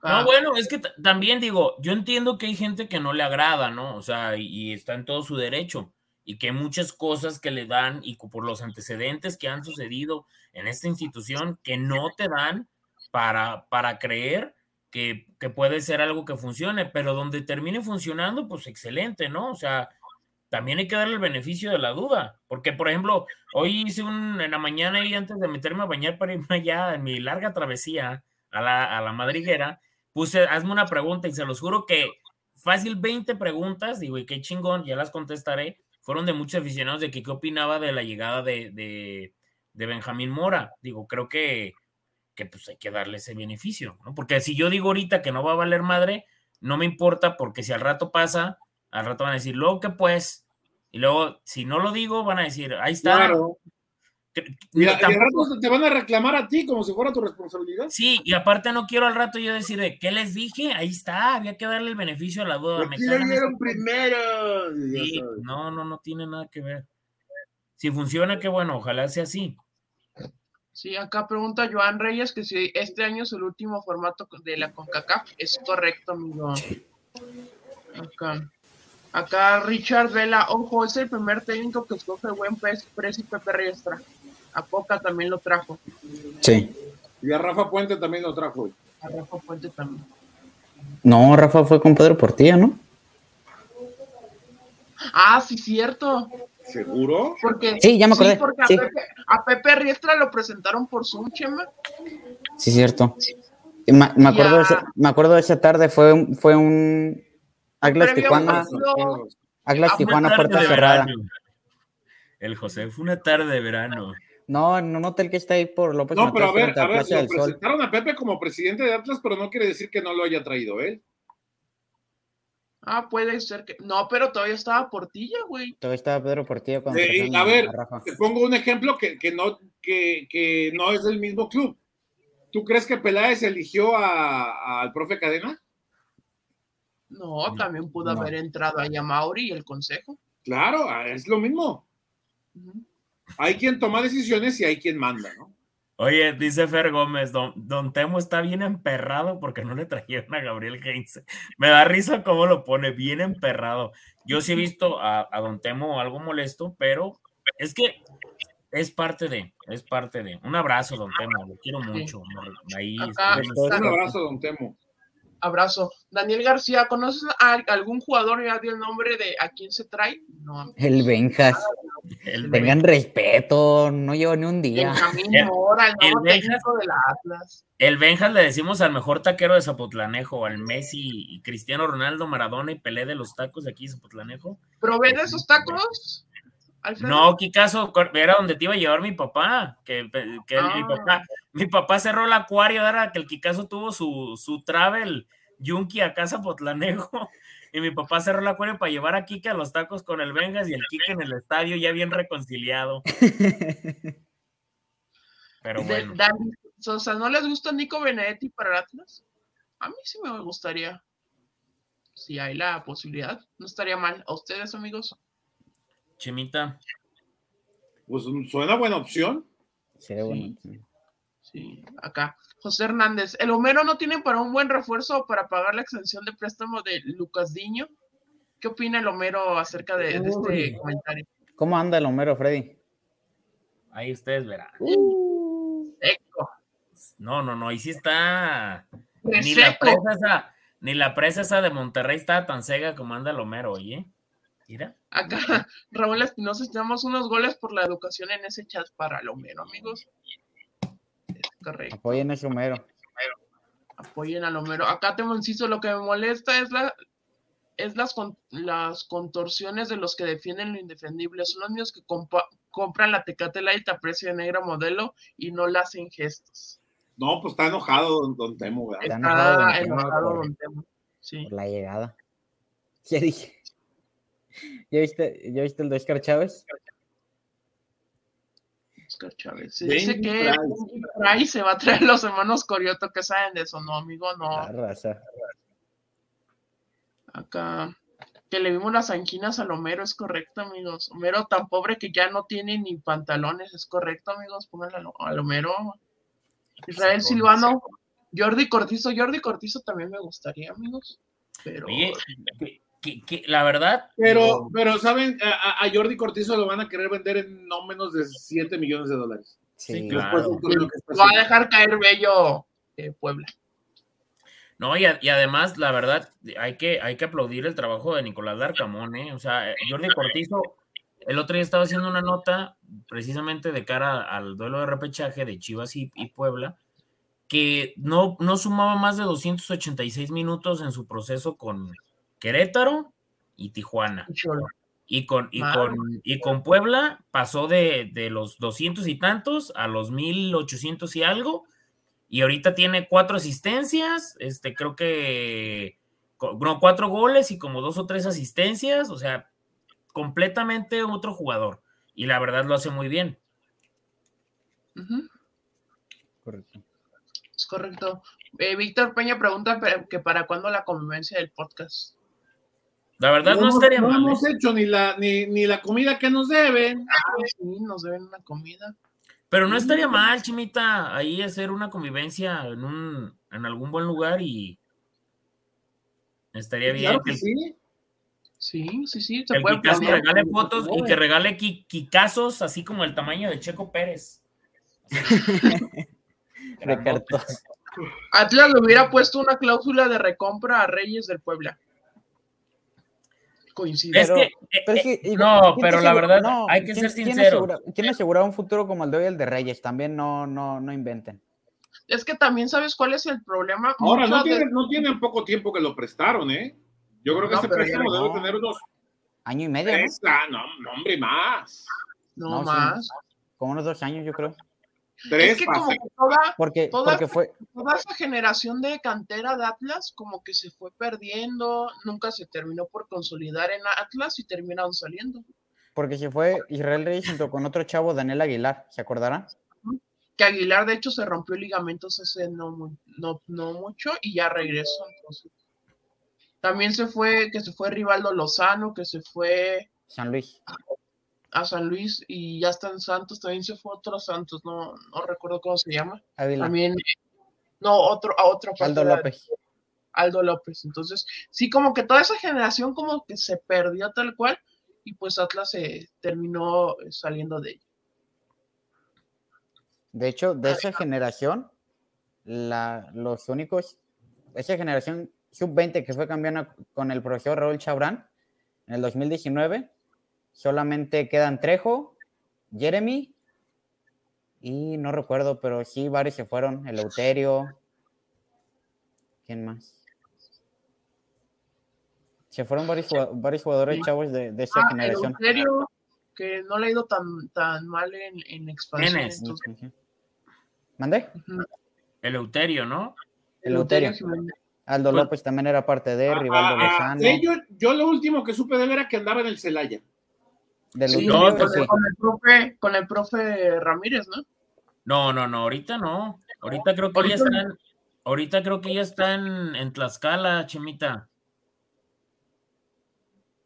No, bueno, es que también digo, yo entiendo que hay gente que no le agrada, ¿no? O sea, y, está en todo su derecho, y que muchas cosas que le dan, y por los antecedentes que han sucedido en esta institución, que no te dan para, para creer que, que puede ser algo que funcione, pero donde termine funcionando, pues excelente, ¿no? O sea, también hay que darle el beneficio de la duda, porque por ejemplo, hoy hice un en la mañana y antes de meterme a bañar para irme allá en mi larga travesía, a la, a la madriguera, puse, hazme una pregunta y se los juro que fácil 20 preguntas, digo, y qué chingón, ya las contestaré, fueron de muchos aficionados de que qué opinaba de la llegada de, de, de Benjamín Mora. Digo, creo que, que pues hay que darle ese beneficio, ¿no? Porque si yo digo ahorita que no va a valer madre, no me importa porque si al rato pasa, al rato van a decir, luego que pues, y luego si no lo digo, van a decir, ahí está, Mira, rato te van a reclamar a ti como si fuera tu responsabilidad. Sí, y aparte no quiero al rato yo decir de qué les dije, ahí está, había que darle el beneficio a la duda. Me dieron primero. no, no, no tiene nada que ver. Si funciona, qué bueno, ojalá sea así. Sí, acá pregunta Joan Reyes que si este año es el último formato de la CONCACAF. Es correcto, amigo. Acá. Acá Richard Vela, ojo, es el primer técnico que escoge buen precio y Pepe Riestra. A Poca también lo trajo. Sí. Y a Rafa Puente también lo trajo. A Rafa Puente también. No, Rafa fue con Pedro Portilla, ¿no? Ah, sí, cierto. ¿Seguro? Porque, sí, ya me acordé. porque a, Pepe, Riestra lo presentaron por Zoom, Chema. Sí, cierto. Me, acuerdo, me acuerdo de esa tarde, fue, fue un Atlas Tijuana. Atlas Tijuana, puerta cerrada. El José fue una tarde de verano. No, en un hotel que está ahí por López No, pero a ver, a ver, lo presentaron a Pepe como presidente de Atlas, pero no quiere decir que no lo haya traído él. Ah, puede ser que. No, pero todavía estaba Portilla, güey. Todavía estaba Pedro Portilla cuando. a ver, te pongo un ejemplo que, que no, que, que, no es del mismo club. ¿Tú crees que Peláez eligió al profe Cadena? No, también pudo haber entrado a Mauri y el consejo. Claro, es lo mismo. Hay quien toma decisiones y hay quien manda, ¿no? Oye, dice Fer Gómez, don, Temo está bien emperrado porque no le trajeron a Gabriel Heinze. <laughs> Me da risa cómo lo pone, bien emperrado. Yo sí he visto a, Don Temo algo molesto, pero es que es parte de, es parte de. Un abrazo, Don Temo, lo quiero mucho. Ahí un abrazo, Don Temo. Abrazo. Daniel García, ¿conoces a algún jugador? Ya dio el nombre de a quién se trae. No. El Benjas. El Tengan respeto, no llevo ni un día. El, el, Benjas, Atlas. el Benjas le decimos al mejor taquero de Zapotlanejo, al Messi y Cristiano Ronaldo, Maradona y Pelé de los tacos de aquí de Zapotlanejo. ¿Probé de esos tacos? No, ¿qué caso? Era donde te iba a llevar mi papá, que, que mi ah. papá, mi papá cerró el acuario, era que el Kikazo tuvo su, su travel yunki a casa Potlanejo, y mi papá cerró el acuario para llevar a Kike a los tacos con el Vengas y el Kike en el estadio ya bien reconciliado. <laughs> Pero bueno. o sea, ¿no les gusta Nico Benedetti para Atlas? A mí sí me gustaría. Si hay la posibilidad, no estaría mal. ¿A ustedes, amigos? Chemita. Pues suena buena opción. Sí, bueno. Sí, acá. José Hernández, ¿el Homero no tiene para un buen refuerzo para pagar la extensión de préstamo de Lucas Diño? ¿Qué opina el Homero acerca de, este comentario? ¿Cómo anda el Homero, Freddy? Ahí ustedes verán. Uh, no, no, no, ahí sí está. Ni la, presa esa, ni la presa esa de Monterrey está tan cega como anda el Homero, oye. Mira. Acá, <laughs> Raúl Espinosa, tenemos unos goles por la educación en ese chat para el Homero, amigos. Correcto. Apoyen a Homero. Apoyen al Homero. Acá te inciso, lo que me molesta es la es las, las contorsiones de los que defienden lo indefendible. Son los niños que compran la Tecate Light a precio de negra modelo y no la hacen gestos. No, pues está enojado Don, Temo, Está, enojado, Don Temo. Sí. Por la llegada. <laughs> ¿Qué dije? ¿Ya viste, ¿Ya viste el de Oscar Chávez? Oscar Chávez. Se dice que Fry se va a traer los hermanos Corioto que saben de eso, no, amigo, no. La raza. Acá. Que le vimos las anquinas al Homero, es correcto, amigos. Homero tan pobre que ya no tiene ni pantalones, es correcto, amigos. Pónganle al- Homero. Israel Silvano, Jordi Cortizo. Jordi Cortizo también me gustaría, amigos. Pero. Oye, que- que- que la verdad. Pero, pero ¿saben? A, a Jordi Cortizo lo van a querer vender en no menos de 7 millones de dólares. Sí, claro. Lo va a dejar caer bello eh, Puebla. No, y, a- y además, la verdad, hay que, hay que aplaudir el trabajo de Nicolás Darcamón, ¿eh? O sea, Jordi Cortizo, el otro día estaba haciendo una nota precisamente de cara al duelo de repechaje de Chivas y, y Puebla, que no, no sumaba más de 286 minutos en su proceso con Querétaro y Tijuana. Y con, y Madre. con, y con Puebla pasó de, de los 200 y tantos a los 1800 y algo. Y ahorita tiene cuatro asistencias, este, creo que no, cuatro goles y como dos o tres asistencias, o sea, completamente otro jugador. Y la verdad lo hace muy bien. Correcto. es correcto. Eh, Víctor Peña pregunta que para cuándo la convivencia del podcast. La verdad no, estaría no mal. hemos ¿eh? hecho ni la, ni, ni la comida que nos deben. Ah, sí, nos deben una comida. Pero no estaría mal, Chimita, ahí hacer una convivencia en un, en algún buen lugar y estaría bien Claro que que el sí. Sí, sí, sí, se El puede Kikazo planear. regale fotos y que regale qui- Kikazos así como el tamaño de Checo Pérez. <laughs> Atlas le hubiera puesto una cláusula de recompra a Reyes del Puebla. Coincide. Es Pero- que, eh, Pero es eh, que, no, ¿quién te pero la verdad, no, hay que ¿quién- ser ¿quién sincero. asegura- ¿Quién asegura un futuro como el de hoy, el de Reyes? También no, no, no inventen. Es que también sabes cuál es el problema. Ahora, no de- tienen, no tienen poco tiempo que lo prestaron, ¿eh? Yo creo que No, ese préstamo debe no. tener unos Año y medio, ¿no? tres, ah, no, no, hombre, más. No, No, sí. más. Como unos dos años, yo creo. Tres Es que como que toda, Porque, Toda porque fue, toda esa generación de cantera de Atlas como que se fue perdiendo, nunca se terminó por consolidar en Atlas y terminaron saliendo. porque se fue Israel Reyes junto con otro chavo, Daniel Aguilar, ¿se acordarán? Que Aguilar de hecho se rompió ligamentos hace no, no, no mucho y ya regresó. Entonces. También se fue, que se fue Rivaldo Lozano, que se fue San Luis. A San Luis y ya está en Santos, también se fue otro Santos, no, no recuerdo cómo se llama. Ávila. También, no, otro, a otro Aldo de- López. Aldo López. Entonces, sí, como que toda esa generación como que se perdió tal cual y pues Atlas se terminó eh, saliendo de ella. De hecho, de esa generación, la, los únicos, esa generación sub-20 que fue campeona con el profesor Raúl Chabrán en el 2019, solamente quedan Trejo, Jeremy y no recuerdo, pero sí varios se fueron, Eleuterio, ¿quién más? Se fueron varios, jugado- varios jugadores Sí. chavos de, de esa Ah, generación. Eleuterio, que no le ha ido tan, tan mal en, en expansión. Entonces, ¿Mandé? ujú. Eleuterio, ¿no? Eleuterio. Jiménez. Aldo Pues- López también era parte de Ah, Rivaldo ah, Lozano. eh, yo, yo lo último que supe de él era que andaba en el Celaya. De Sí, los no, únicos, con, sí. el, con el profe, con el profe Ramírez, ¿no? No, no, no, ahorita no. Ahorita creo que ya Ahorita- están, ahorita creo que ya están en Tlaxcala, Chimita.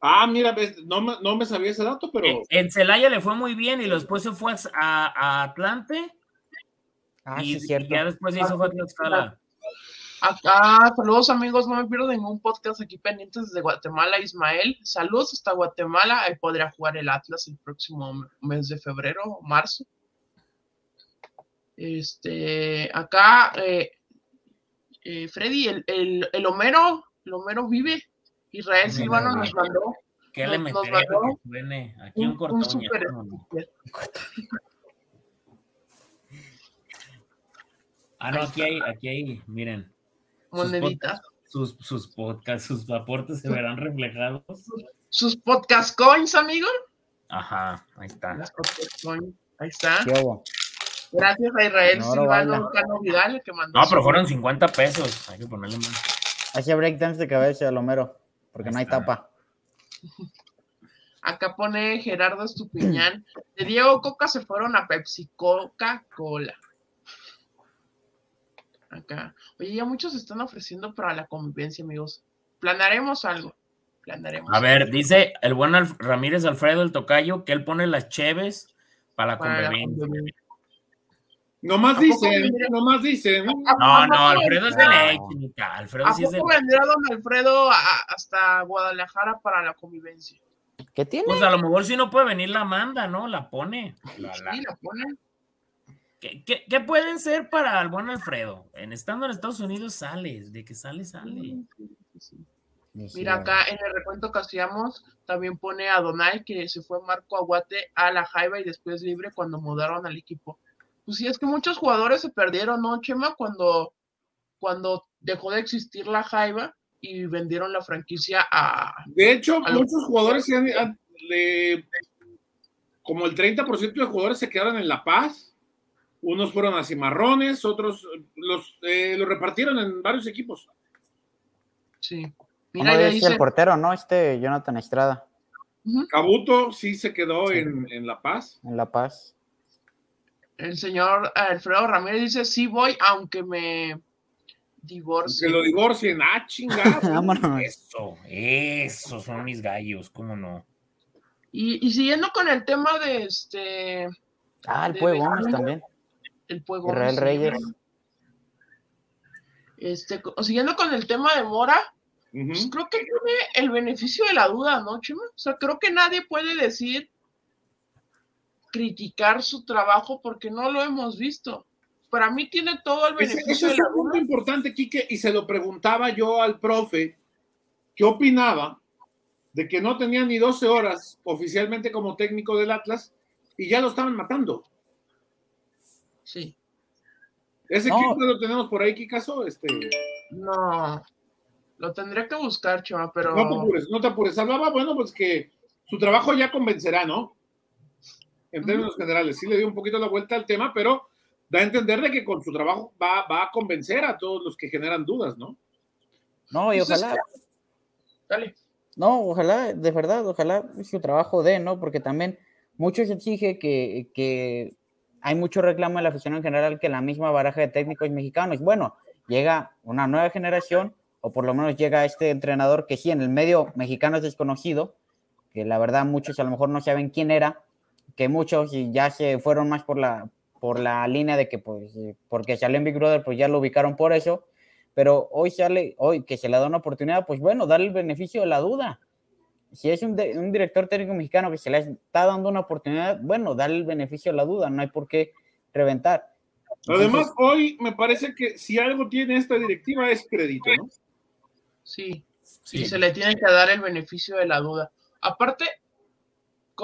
Ah, mira, no, me- no me sabía ese dato, pero En- Celaya le fue muy bien y después se fue a, a Atlante Ah, y, sí, cierto. y ya después ya se fue a Tlaxcala. Acá, saludos amigos, no me pierdo ningún podcast aquí pendientes desde Guatemala, Ismael. Saludos hasta Guatemala, ahí podría jugar el Atlas el próximo mes de febrero o marzo. Este, acá, eh, eh, Freddy, el, el, el Homero, el Homero vive. Israel Silvano nos mandó ¿Qué le Nos- nos meteré para mandó que suene? Aquí un, un, super. Ah, no, aquí hay, aquí hay, miren. Sus moneditas. Sus, sus podcasts, sus aportes se verán reflejados. Sus podcast coins, amigo. Ajá, ahí está. Las podcast coins, Ahí está. ¿Qué hubo? Gracias a Israel No, no Silvano. Cano Vidal, que mandó. No, su- pero fueron 50 pesos. Hay que ponerle más. Hacía breakdance de cabeza al Homero, porque Ahí no hay está. tapa. Acá pone Gerardo Estupiñán. De Diego Coca se fueron a Pepsi Coca-Cola. Acá. Oye, ya muchos están ofreciendo para la convivencia, amigos. Planaremos algo. Planaremos. A ver, dice el buen Ramírez Alfredo el Tocayo que él pone las cheves para la convivencia. Nomás dicen, nomás dicen. No, no, Alfredo es de leche, Alfredo sí es de vendrá don Alfredo hasta Guadalajara para la convivencia? ¿Qué tiene? Pues a lo mejor si no puede venir la manda, ¿no? La pone. Sí, la pone. ¿Qué, qué, pueden ser para el buen Alfredo? En estando en Estados Unidos sales, de que sale, sale. Mira, acá en el recuento que hacíamos también pone a Donay que se fue Marco Aguate a la Jaiba y después libre cuando mudaron al equipo. Pues sí, es que muchos jugadores se perdieron, ¿no, Chema? Cuando, cuando dejó de existir la Jaiba y vendieron la franquicia a... De hecho, muchos jugadores, se han, como el 30% de jugadores se quedaron en La Paz, unos fueron a Cimarrones, otros los, eh, los repartieron en varios equipos. Sí. Mira, dice... el portero, ¿no? Este Jonathan Estrada. Cabuto sí se quedó En, en La Paz. En La Paz. El señor Alfredo Ramírez dice, sí voy, aunque me divorcie. Que lo divorcien, ah, chingada. <laughs> eso, eso son mis gallos, ¿cómo no? Y, siguiendo con el tema de este... Ah, el Pueblo también. El Pueblo Israel Reyes. Este, siguiendo con el tema de Mora, pues creo que tiene el beneficio de la duda, ¿no, Chima? O sea, creo que nadie puede decir criticar su trabajo porque no lo hemos visto. Para mí tiene todo el beneficio. Ese, es un punto importante, Quique, y se lo preguntaba yo al profe, ¿qué opinaba de que no tenía ni 12 horas oficialmente como técnico del Atlas y ya lo estaban matando? Sí. ¿Ese equipo lo tenemos por ahí, Kikazo? Este... No, lo tendría que buscar, Chema, pero... No te apures, no te apures. Hablaba, bueno, pues que su trabajo ya convencerá, ¿no? en términos generales. Sí le dio un poquito la vuelta al tema, pero da a entender de que con su trabajo va, va a convencer a todos los que generan dudas, ¿no? No, y ojalá. Dale. No, ojalá, de verdad, ojalá su trabajo dé, ¿no? Porque también muchos exige que, que hay mucho reclamo en la afición en general que la misma baraja de técnicos mexicanos. Bueno, llega una nueva generación, o por lo menos llega este entrenador que sí, en el medio mexicano es desconocido, que la verdad muchos a lo mejor no saben quién era, que muchos ya se fueron más por la, por la línea de que, pues, eh, porque salió en Big Brother, pues ya lo ubicaron por eso, pero hoy sale, hoy que se le da una oportunidad, pues bueno, darle el beneficio de la duda. Si es un, un director técnico mexicano que se le está dando una oportunidad, bueno, darle el beneficio de la duda, no hay por qué reventar. Además, hoy me parece que si algo tiene esta directiva es crédito, ¿no? Sí, sí, se le tiene que dar el beneficio de la duda. Aparte,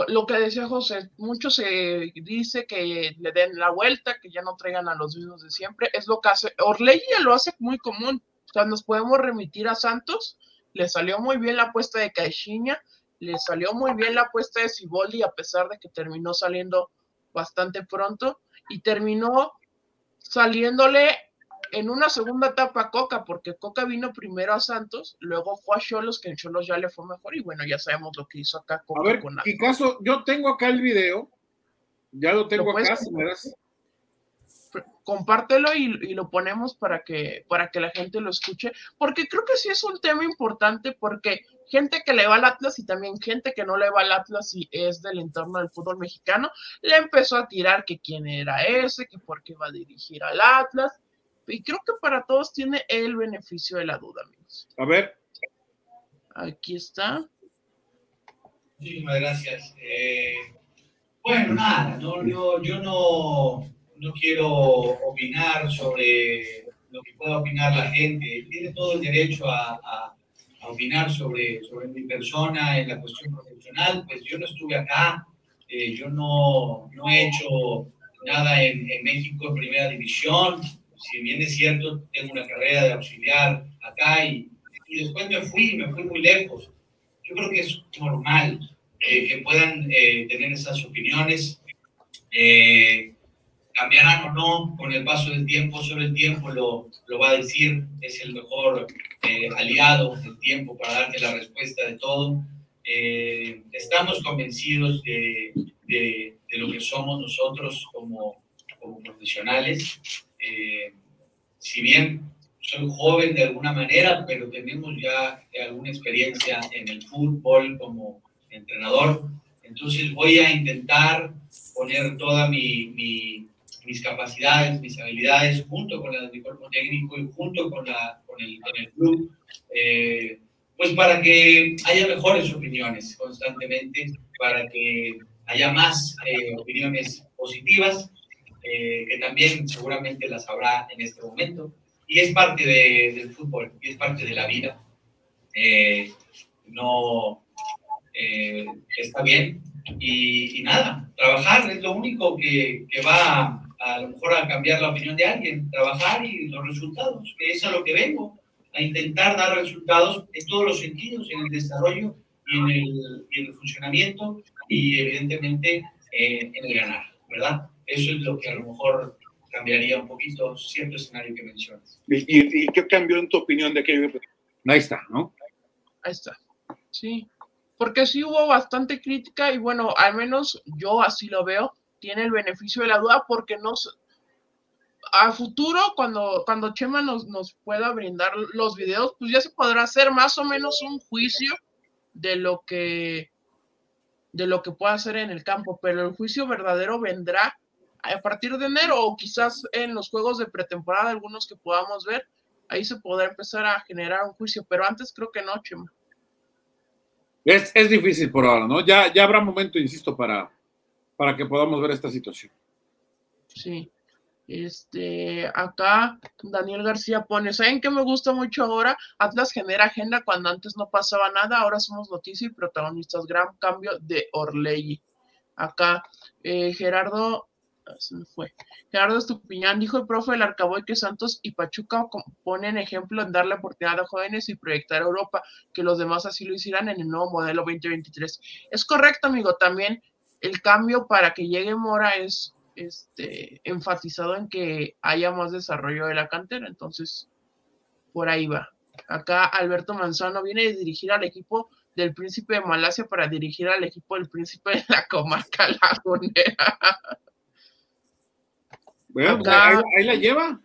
lo que decía José, mucho se dice que le den la vuelta, que ya no traigan a los mismos de siempre, es lo que hace, Orley ya lo hace muy común, o sea, nos podemos remitir a Santos, le salió muy bien la apuesta de Caixinha, le salió muy bien la apuesta de Ciboldi, a pesar de que terminó saliendo bastante pronto, y terminó saliéndole en una segunda etapa Coca, porque Coca vino primero a Santos, luego fue a Cholos, que en Cholos ya le fue mejor, y bueno, ya sabemos lo que hizo acá Coca. A ver, con caso, yo tengo acá el video, ya lo tengo acá, si me das. Compártelo y, lo ponemos para que, para que la gente lo escuche, porque creo que sí es un tema importante, porque gente que le va al Atlas y también gente que no le va al Atlas y es del entorno del fútbol mexicano, le empezó a tirar que quién era ese, que por qué va a dirigir al Atlas, y creo que para todos tiene el beneficio de la duda, amigos. A ver. Aquí está. Muchísimas gracias. Eh, bueno, nada, yo, no, no quiero opinar sobre lo que pueda opinar la gente. Tiene todo el derecho a, opinar sobre, sobre mi persona en la cuestión profesional. Pues yo no estuve acá, eh, yo no, no, he hecho nada en, México en primera división si bien es cierto, tengo una carrera de auxiliar acá y, después me fui, me fui muy lejos. Yo creo que es normal eh, que puedan eh, tener esas opiniones. Cambiarán o no con el paso del tiempo, solo el tiempo lo, lo va a decir, es el mejor aliado del tiempo para darte la respuesta de todo. eh, estamos convencidos de, de, lo que somos nosotros como, como profesionales. Eh, si bien soy joven de alguna manera, pero tenemos ya alguna experiencia en el fútbol como entrenador, entonces voy a intentar poner todas mi, mis capacidades, mis habilidades, junto con las de mi cuerpo técnico y junto con, la, con, el, con el club, eh, pues para que haya mejores opiniones constantemente, para que haya más eh, opiniones positivas, eh, que también seguramente las habrá en este momento. Y es parte de, del fútbol, y es parte de la vida. no está bien. Y, y, nada, trabajar es lo único que, que va a, lo mejor a cambiar la opinión de alguien, trabajar y los resultados, que es a lo que vengo a intentar dar resultados en todos los sentidos, en el desarrollo y en el, en el funcionamiento y evidentemente eh, en el ganar, ¿verdad? Eso es lo que a lo mejor cambiaría un poquito cierto escenario que mencionas. ¿Y, y, qué cambió en tu opinión de aquello? Ahí está, ¿no? Ahí está, sí. Porque sí hubo bastante crítica y bueno, al menos yo así lo veo, tiene el beneficio de la duda porque nos, a futuro, cuando, cuando Chema nos, nos pueda brindar los videos, pues ya se podrá hacer más o menos un juicio de lo que de lo que pueda hacer en el campo, pero el juicio verdadero vendrá a partir de enero o quizás en los juegos de pretemporada, algunos que podamos ver, ahí se podrá empezar a generar un juicio, pero antes creo que no, Chema. Es, es difícil por ahora, ¿no? Ya, ya habrá momento, insisto, para, para que podamos ver esta situación. Sí. Este, acá Daniel García pone, ¿saben qué me gusta mucho ahora? Atlas genera agenda cuando antes no pasaba nada, ahora somos noticia y protagonistas. Gran cambio de Orley. Acá eh, Gerardo, ah, se me fue. Gerardo Estupiñán dijo el profe del Arcaboy que Santos y Pachuca ponen ejemplo en darle oportunidad a jóvenes y proyectar Europa, que los demás así lo hicieran en el nuevo modelo 2023. Es correcto, amigo, también el cambio para que llegue Mora es este, enfatizado en que haya más desarrollo de la cantera, entonces por ahí va. Acá Alberto Manzano viene de dirigir al equipo del Príncipe de Malasia para dirigir al equipo del Príncipe de la Comarca <laughs> Lagunera. Bueno, pues, ahí, ahí la lleva.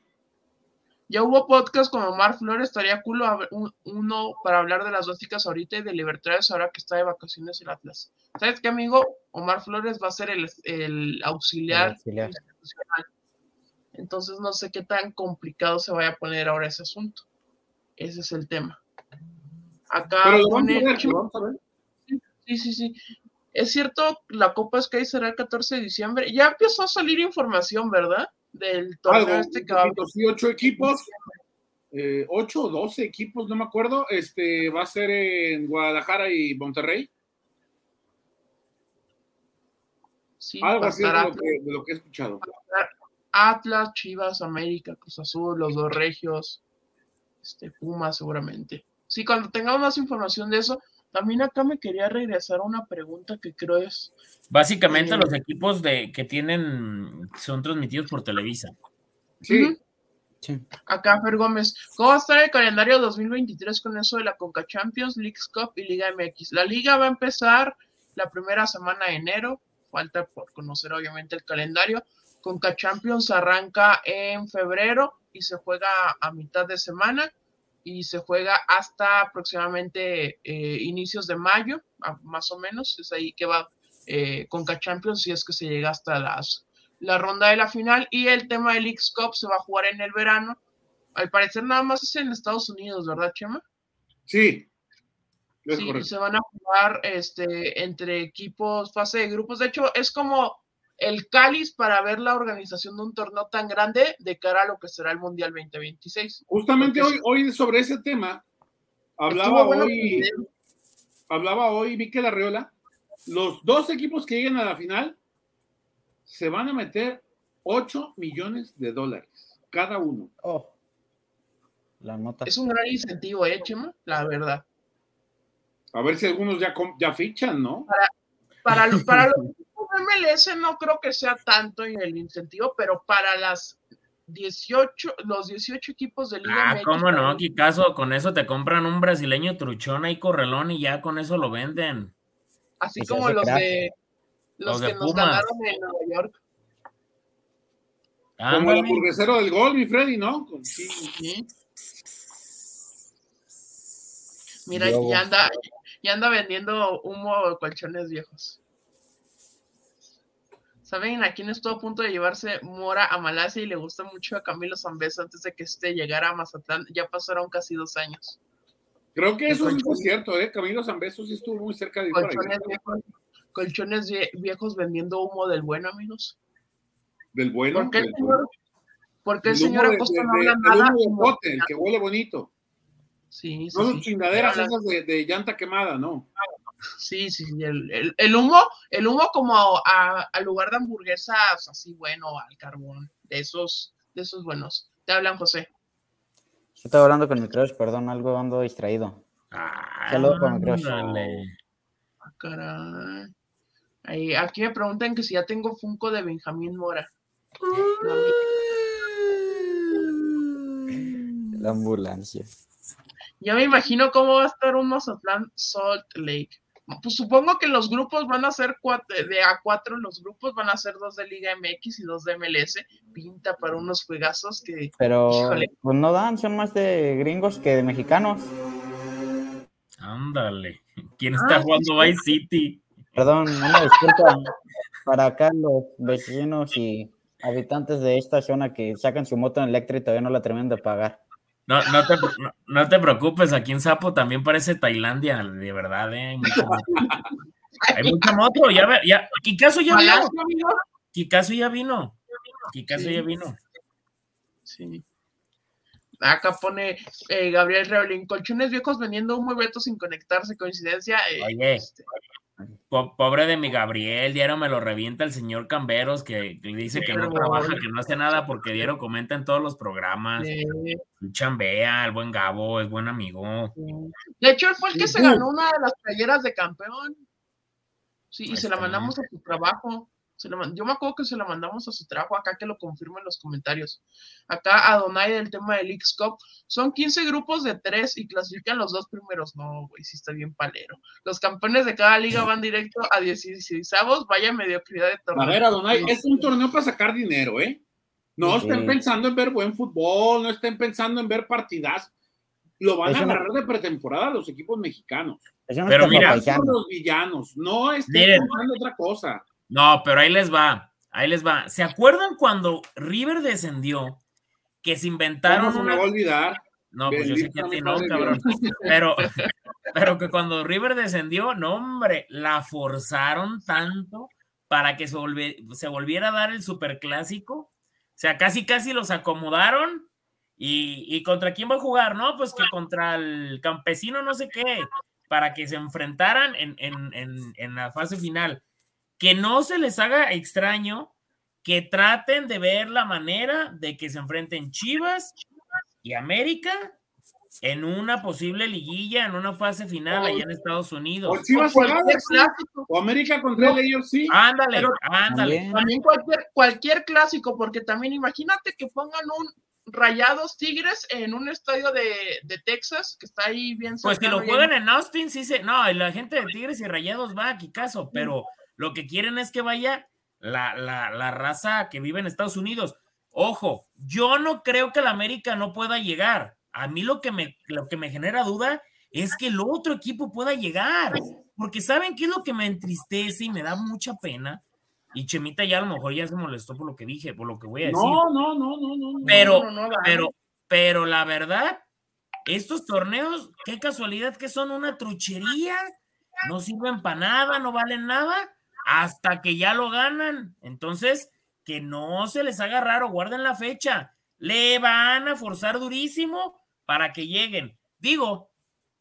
Ya hubo podcast con Omar Flores, estaría culo uno para hablar de las básicas ahorita y de Libertades ahora que está de vacaciones el Atlas. ¿Sabes qué, amigo? Omar Flores va a ser el, auxiliar, institucional. Entonces no sé qué tan complicado se vaya a poner ahora ese asunto. Ese es el tema. Acá Sí, sí, sí. Es cierto, la Copa Sky será el 14 de diciembre. Ya empezó a salir información, ¿verdad? Del torneo este que va a ocho equipos, eh, ocho o doce equipos, no me acuerdo, este va a ser en Guadalajara y Monterrey. Sí, Algo así de lo, que, he escuchado. Atlas, Chivas, América, Cruz Azul, los dos regios, este, Puma seguramente. Sí, cuando tengamos más información de eso, también acá me quería regresar a una pregunta que creo es. Básicamente los equipos de que tienen son transmitidos por Televisa. Sí. Acá Fer Gómez, ¿cómo va a estar el calendario 2023 con eso de la Conca Champions, League Cup y Liga MX? La liga va a empezar la primera semana de enero, falta por conocer obviamente el calendario. Conca Champions arranca en febrero y se juega a mitad de semana y se juega hasta aproximadamente eh, inicios de mayo, más o menos, es ahí que va eh, Conca Champions si es que se llega hasta las, la ronda de la final y el tema del X Cup se va a jugar en el verano, al parecer nada más es en Estados Unidos, ¿verdad, Chema? Sí. sí, se van a jugar este, entre equipos, fase de grupos, de hecho es como el cáliz para ver la organización de un torneo tan grande de cara a lo que será el Mundial 2026. Justamente hoy, hoy sobre ese tema, hablaba hoy, hablaba hoy Miquel Arreola, los dos equipos que lleguen a la final se van a meter 8 millones de dólares cada uno. Oh. La nota. Es un gran incentivo, ¿eh, Chema? La verdad. A ver si algunos ya, ya fichan, ¿no? Para, para, para los <laughs> MLS no creo que sea tanto en el incentivo, pero para las 18, los 18 equipos de Liga Ah, cómo no, Kikazo, con eso te compran un brasileño truchón ahí correlón y ya con eso lo venden. Así como los crack. de los, Los de que nos Pumas. ganaron en Nueva York. Como el hamburguesero del gol, mi Freddy, ¿no? Sí. Sí. Mira, Diogo. ya anda, ya anda vendiendo humo de colchones viejos. ¿Saben a quién estuvo a punto de llevarse Mora a Malasia y le gusta mucho a Camilo Zambesa antes de que este llegara a Mazatlán? Ya pasaron casi dos años. Creo que eso sí es cierto, ¿eh? Camilo Zambeso sí estuvo muy cerca de ir. Colchones viejos, colchones vie- viejos vendiendo humo del bueno, amigos. Del bueno. ¿Por qué el señor, bueno. por qué el El señor de- Acosta de- no de- habla el nada? humo de No, bote, el que huele bonito. Sí, sí, No sí. sus chingaderas esas de, de llanta quemada, no. Sí, sí, sí, el, el- el humo, el humo como al lugar de hamburguesas así bueno, al carbón, de esos, de esos buenos. Te hablan, José. Yo estaba hablando con mi crush, perdón, algo ando distraído. Ah, Saludos para mi crush. Ah, caray. Ahí, aquí me preguntan que si ya tengo Funko de Benjamín Mora. La ambulancia. Ya me imagino cómo va a estar un Mazatlán Salt Lake. Pues supongo que los grupos van a ser cuatro, de A4, los grupos van a ser dos de Liga MX y dos de MLS. Pinta para unos juegazos que Pero Híjole. pues no dan, son más de gringos que de mexicanos. Ándale. ¿Quién está Ah, jugando Vice City? Perdón, una disculpa <laughs> para acá los vecinos y habitantes de esta zona que sacan su moto eléctrica y todavía no la terminan de pagar. No, no, te, no, no te preocupes, aquí en Sapo también parece Tailandia, de verdad, ¿eh? Hay mucha moto. Hay mucha moto, ya, ve- ya, Kikazo ya vino. Kikazo ya vino, Kikazo ya vino. Sí. Acá pone eh, Gabriel Reolín, colchones viejos vendiendo humo y Beto sin conectarse, coincidencia. eh, Oye. este, pobre de mi Gabriel, diario me lo revienta el señor Camberos, que le dice que no trabaja, que no hace nada, porque diario comenta en todos los programas, eh, chambea, el buen Gabo, es buen amigo. De hecho, él fue el que se ganó una de las playeras de campeón. Sí, y Ahí se la mandamos a su trabajo. Se la Yo me acuerdo que se la mandamos a su trabajo, acá que lo confirme en los comentarios. Acá a Donai del tema del Leagues Cup. Son 15 grupos de 3 y clasifican los dos primeros. No, güey, sí está bien palero. Los campeones de cada liga van directo a 16 Vaya mediocridad de A torneo. ver, Adonai, es un torneo para sacar dinero, ¿eh? No Sí. estén pensando en ver buen fútbol, no estén pensando en ver partidas. Lo van Es a una- agarrar de pretemporada los equipos mexicanos. Pero mira, Son los villanos, no estén Miren. pensando otra cosa. No, pero ahí les va, ahí les va. ¿Se acuerdan cuando River descendió? Que se ¿Cómo inventaron me una... va a olvidar? No, pues yo sé que a ti no, cabrón. <laughs> Pero, pero que cuando River descendió, no, hombre, la forzaron tanto para que se, volvi- se volviera a dar el superclásico. O sea, casi, casi los acomodaron. Y, y contra quién va a jugar? No, pues que contra el campesino, no sé qué, para que se enfrentaran en, en- en- en la fase final. Que no se les haga extraño que traten de ver la manera de que se enfrenten Chivas y América en una posible liguilla, en una fase final allá en Estados Unidos. O Chivas O clásico. o América contra el AFC. Ándale, Pero- ándale. También. También cualquier, cualquier clásico, porque también imagínate que pongan un Rayados Tigres en un estadio de, de Texas, que está ahí bien Pues si cercano lo juegan en Austin, sí se. No, y la gente de Tigres y Rayados va aquí caso, pero lo que quieren es que vaya la, la, la raza que vive en Estados Unidos. Ojo, yo no creo que la América no pueda llegar. A mí lo que me, lo que me genera duda es que el otro equipo pueda llegar. Porque ¿saben qué es lo que me entristece y me da mucha pena? Y Chemita ya a lo mejor ya se molestó por lo que dije, por lo que voy a decir. No, no, no, no, no. Pero, No, no, no, pero, pero la verdad, estos torneos, qué casualidad que son una truchería, no sirven para nada, no valen nada, hasta que ya lo ganan. Entonces, que no se les haga raro, guarden la fecha. Le van a forzar durísimo para que lleguen. Digo,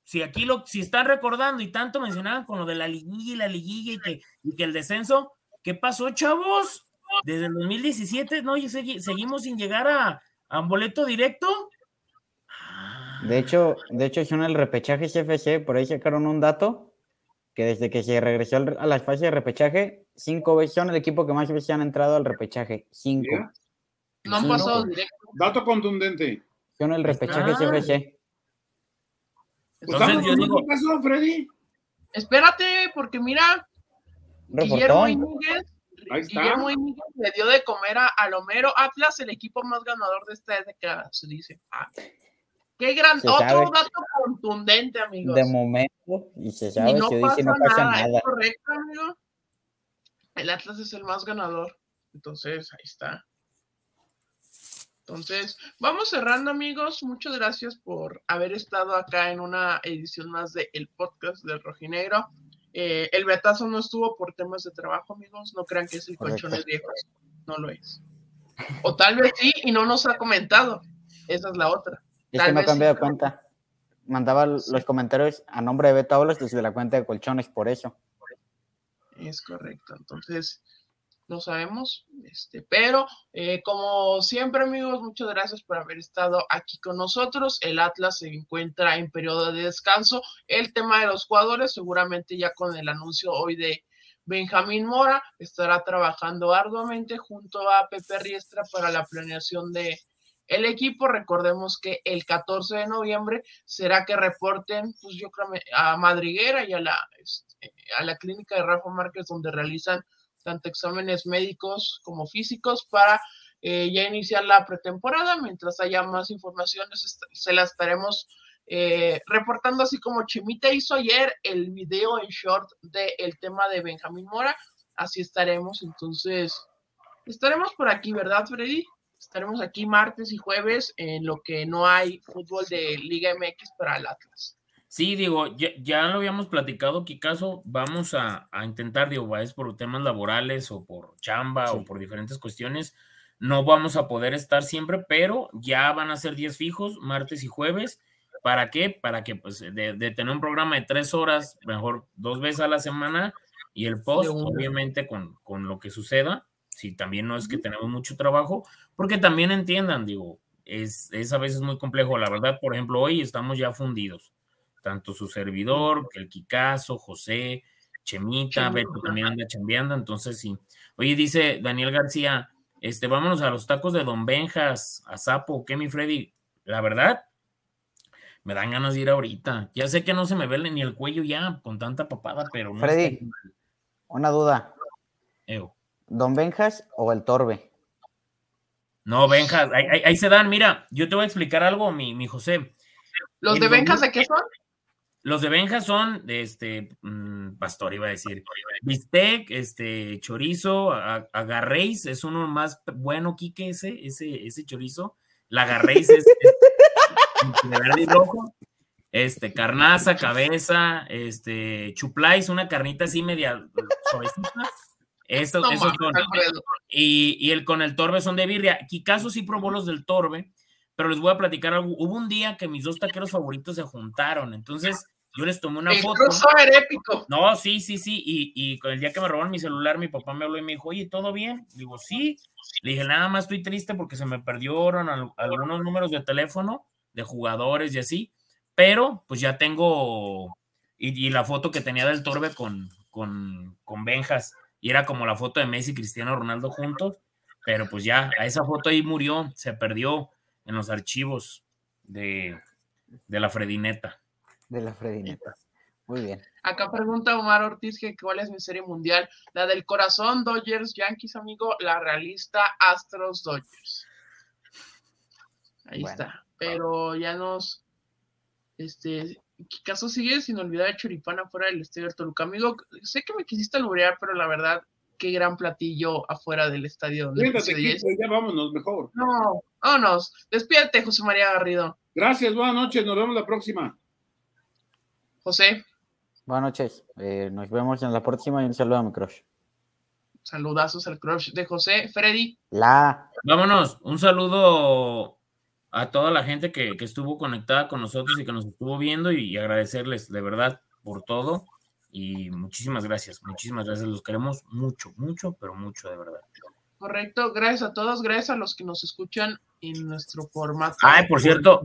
si aquí lo, si están recordando y tanto mencionaban con lo de la liguilla y la liguilla y que, y que el descenso, ¿qué pasó, chavos? Desde el 2017, ¿no? Seguimos sin llegar a, a un boleto directo. De hecho, de hecho, son el repechaje CFC, por ahí sacaron un dato que desde que se regresó a las fases de repechaje, cinco veces son el equipo que más veces han entrado al repechaje. Cinco. No han pasado directo. dato contundente. Con el repechaje CFC. Entonces yo digo, ¿Qué pasó, Freddy? Espérate, porque mira, Guillermo está. Guillermo le dio de comer a Alomero Atlas, el equipo más ganador de esta década, se dice. Ah, qué gran, Se otro sabe. dato contundente, amigos. De momento, y se Y sabe, no se pasa, dice no pasa nada, nada. es correcto, amigo. El Atlas es el más ganador. Entonces, ahí está. Entonces, vamos cerrando, amigos. Muchas gracias por haber estado acá en una edición más de el podcast del Rojinegro. Eh, el betazo no estuvo por temas de trabajo, amigos. No crean que es el colchones viejos. No lo es. O tal vez sí y no nos ha comentado. Esa es la otra. Es que no cambié de cuenta. Mandaba los comentarios a nombre de Beto Aulas desde la cuenta de colchones, por eso. Es correcto. Entonces, no sabemos. Este, pero, eh, como siempre, amigos, muchas gracias por haber estado aquí con nosotros. El Atlas se encuentra en periodo de descanso. El tema de los jugadores, seguramente ya con el anuncio hoy de Benjamín Mora, estará trabajando arduamente junto a Pepe Riestra para la planeación de el equipo. Recordemos que el 14 de noviembre será que reporten, pues yo creo, a Madriguera y a la, este, a la clínica de Rafa Márquez, donde realizan tanto exámenes médicos como físicos para eh, ya iniciar la pretemporada. Mientras haya más informaciones, se las estaremos eh, reportando, así como Chimita hizo ayer el video en short del tema de Benjamín Mora. Así estaremos. Entonces, estaremos por aquí, ¿verdad, Freddy? Estaremos aquí martes y jueves en lo que no hay fútbol de Liga MX para el Atlas. Sí, digo, ya, ya lo habíamos platicado, Kikazo, vamos a, a intentar, digo, es por temas laborales o por chamba Sí. o por diferentes cuestiones, no vamos a poder estar siempre, pero ya van a ser 10 fijos, martes y jueves. ¿Para qué? Para que, pues, de, de tener un programa de tres horas, mejor dos veces a la semana, y el post, obviamente, con, con lo que suceda, si también no es que tenemos mucho trabajo, porque también entiendan, digo, es, es a veces muy complejo, la verdad, por ejemplo, hoy estamos ya fundidos tanto su servidor, el Kikazo, José, Chemita. Beto también anda chambeando, entonces sí. Oye, dice Daniel García, este, vámonos a los tacos de Don Benjas, a Sapo, ¿qué mi Freddy? La verdad, me dan ganas de ir ahorita. Ya sé que no se me ve ni el cuello ya con tanta papada, pero no Freddy. Una duda, Eo. ¿Don Benjas o el Torbe? No, Benjas, ahí, ahí- ahí se dan, mira, yo te voy a explicar algo, mi, mi José. ¿Los El de Benjas de qué son? Los de Benja son de este mm, pastor, iba a decir. Bistec, este chorizo, agarréis, es uno más bueno, Quique, ese, ese, ese chorizo. La agarréis es, es de verde y rojo. Este, carnaza, cabeza, este, chuplais, una carnita así media suavecita. Eso, No esos son. Y, y el con el torbe son de birria. Kikazo sí probó los del torbe, pero les voy a platicar algo. Hubo un día que mis dos taqueros favoritos se juntaron, entonces yo les tomé una El foto. crossover épico. No, sí, sí, sí. Y, y con el día que me robaron mi celular, mi papá me habló y me dijo, oye, ¿todo bien? Digo, sí. Le dije, nada más estoy triste porque se me perdieron al- algunos números de teléfono de jugadores y así. Pero, pues ya tengo. Y, y la foto que tenía del Torbe con, con, con Benjas. Y era como la foto de Messi y Cristiano Ronaldo juntos. Pero pues ya, a esa foto ahí murió, se perdió en los archivos de, de la Fredineta. De la Fredineta. Muy bien. Acá pregunta Omar Ortiz que cuál es mi serie mundial. La del corazón, Dodgers, Yankees, amigo. La realista, Astros, Dodgers. Ahí Bueno. está. Pero ya nos. Este. ¿Qué caso sigue sin olvidar el choripán afuera del estadio del Toluca? Amigo, sé que me quisiste alburear, pero la verdad, qué gran platillo afuera del estadio. donde sucedió Kiko, ya vámonos mejor. No, vámonos. Despídete, José María Garrido. Gracias, buenas noches, nos vemos la próxima. José, Buenas noches. Eh, nos vemos en la próxima y un saludo a mi crush. saludazos al crush de José. Freddy, La. Vámonos, un saludo a toda la gente que, que estuvo conectada con nosotros y que nos estuvo viendo y, agradecerles de verdad por todo y muchísimas gracias, muchísimas gracias, los queremos mucho, mucho, pero mucho de verdad. correcto. Gracias a todos, gracias a los que nos escuchan en nuestro formato. Ay, por cierto,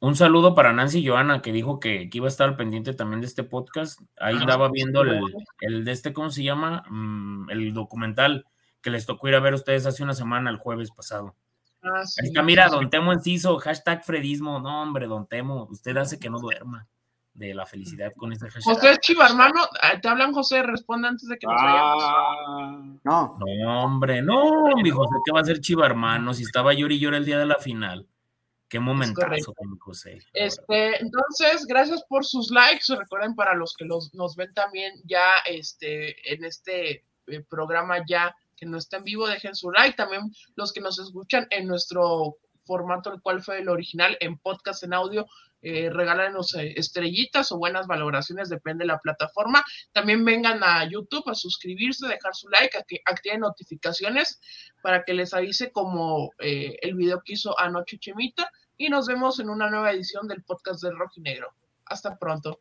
un saludo para Nancy Joana que dijo que, que iba a estar al pendiente también de este podcast. Ahí Ah, andaba viendo el, el de este, ¿cómo se llama? Mm, el documental que les tocó ir a ver a ustedes hace una semana, el jueves pasado. Ah, Ahí está, mira, Don Temo Enciso, hashtag Fredismo. No, hombre, Don Temo, usted hace que no duerma de la felicidad con ese hashtag. José Chiva, hermano, eh, te hablan, José, responde antes de que nos ah, No. No, hombre, no, mi José, ¿qué va a hacer Chiva, hermano? Si estaba llori y llora el día de la final. Qué momentazo con José. Este, entonces, gracias por sus likes. Recuerden para los que los, nos ven también ya este, en este eh, programa ya no está en vivo, dejen su like. También los que nos escuchan en nuestro formato, el cual fue el original, en podcast, en audio, eh, regálanos eh, estrellitas o buenas valoraciones, depende de la plataforma. También vengan a YouTube a suscribirse, dejar su like, a que activen notificaciones para que les avise como eh, el video que hizo anoche Chemita. Y nos vemos en una nueva edición del podcast del Rojo y Negro. Hasta pronto.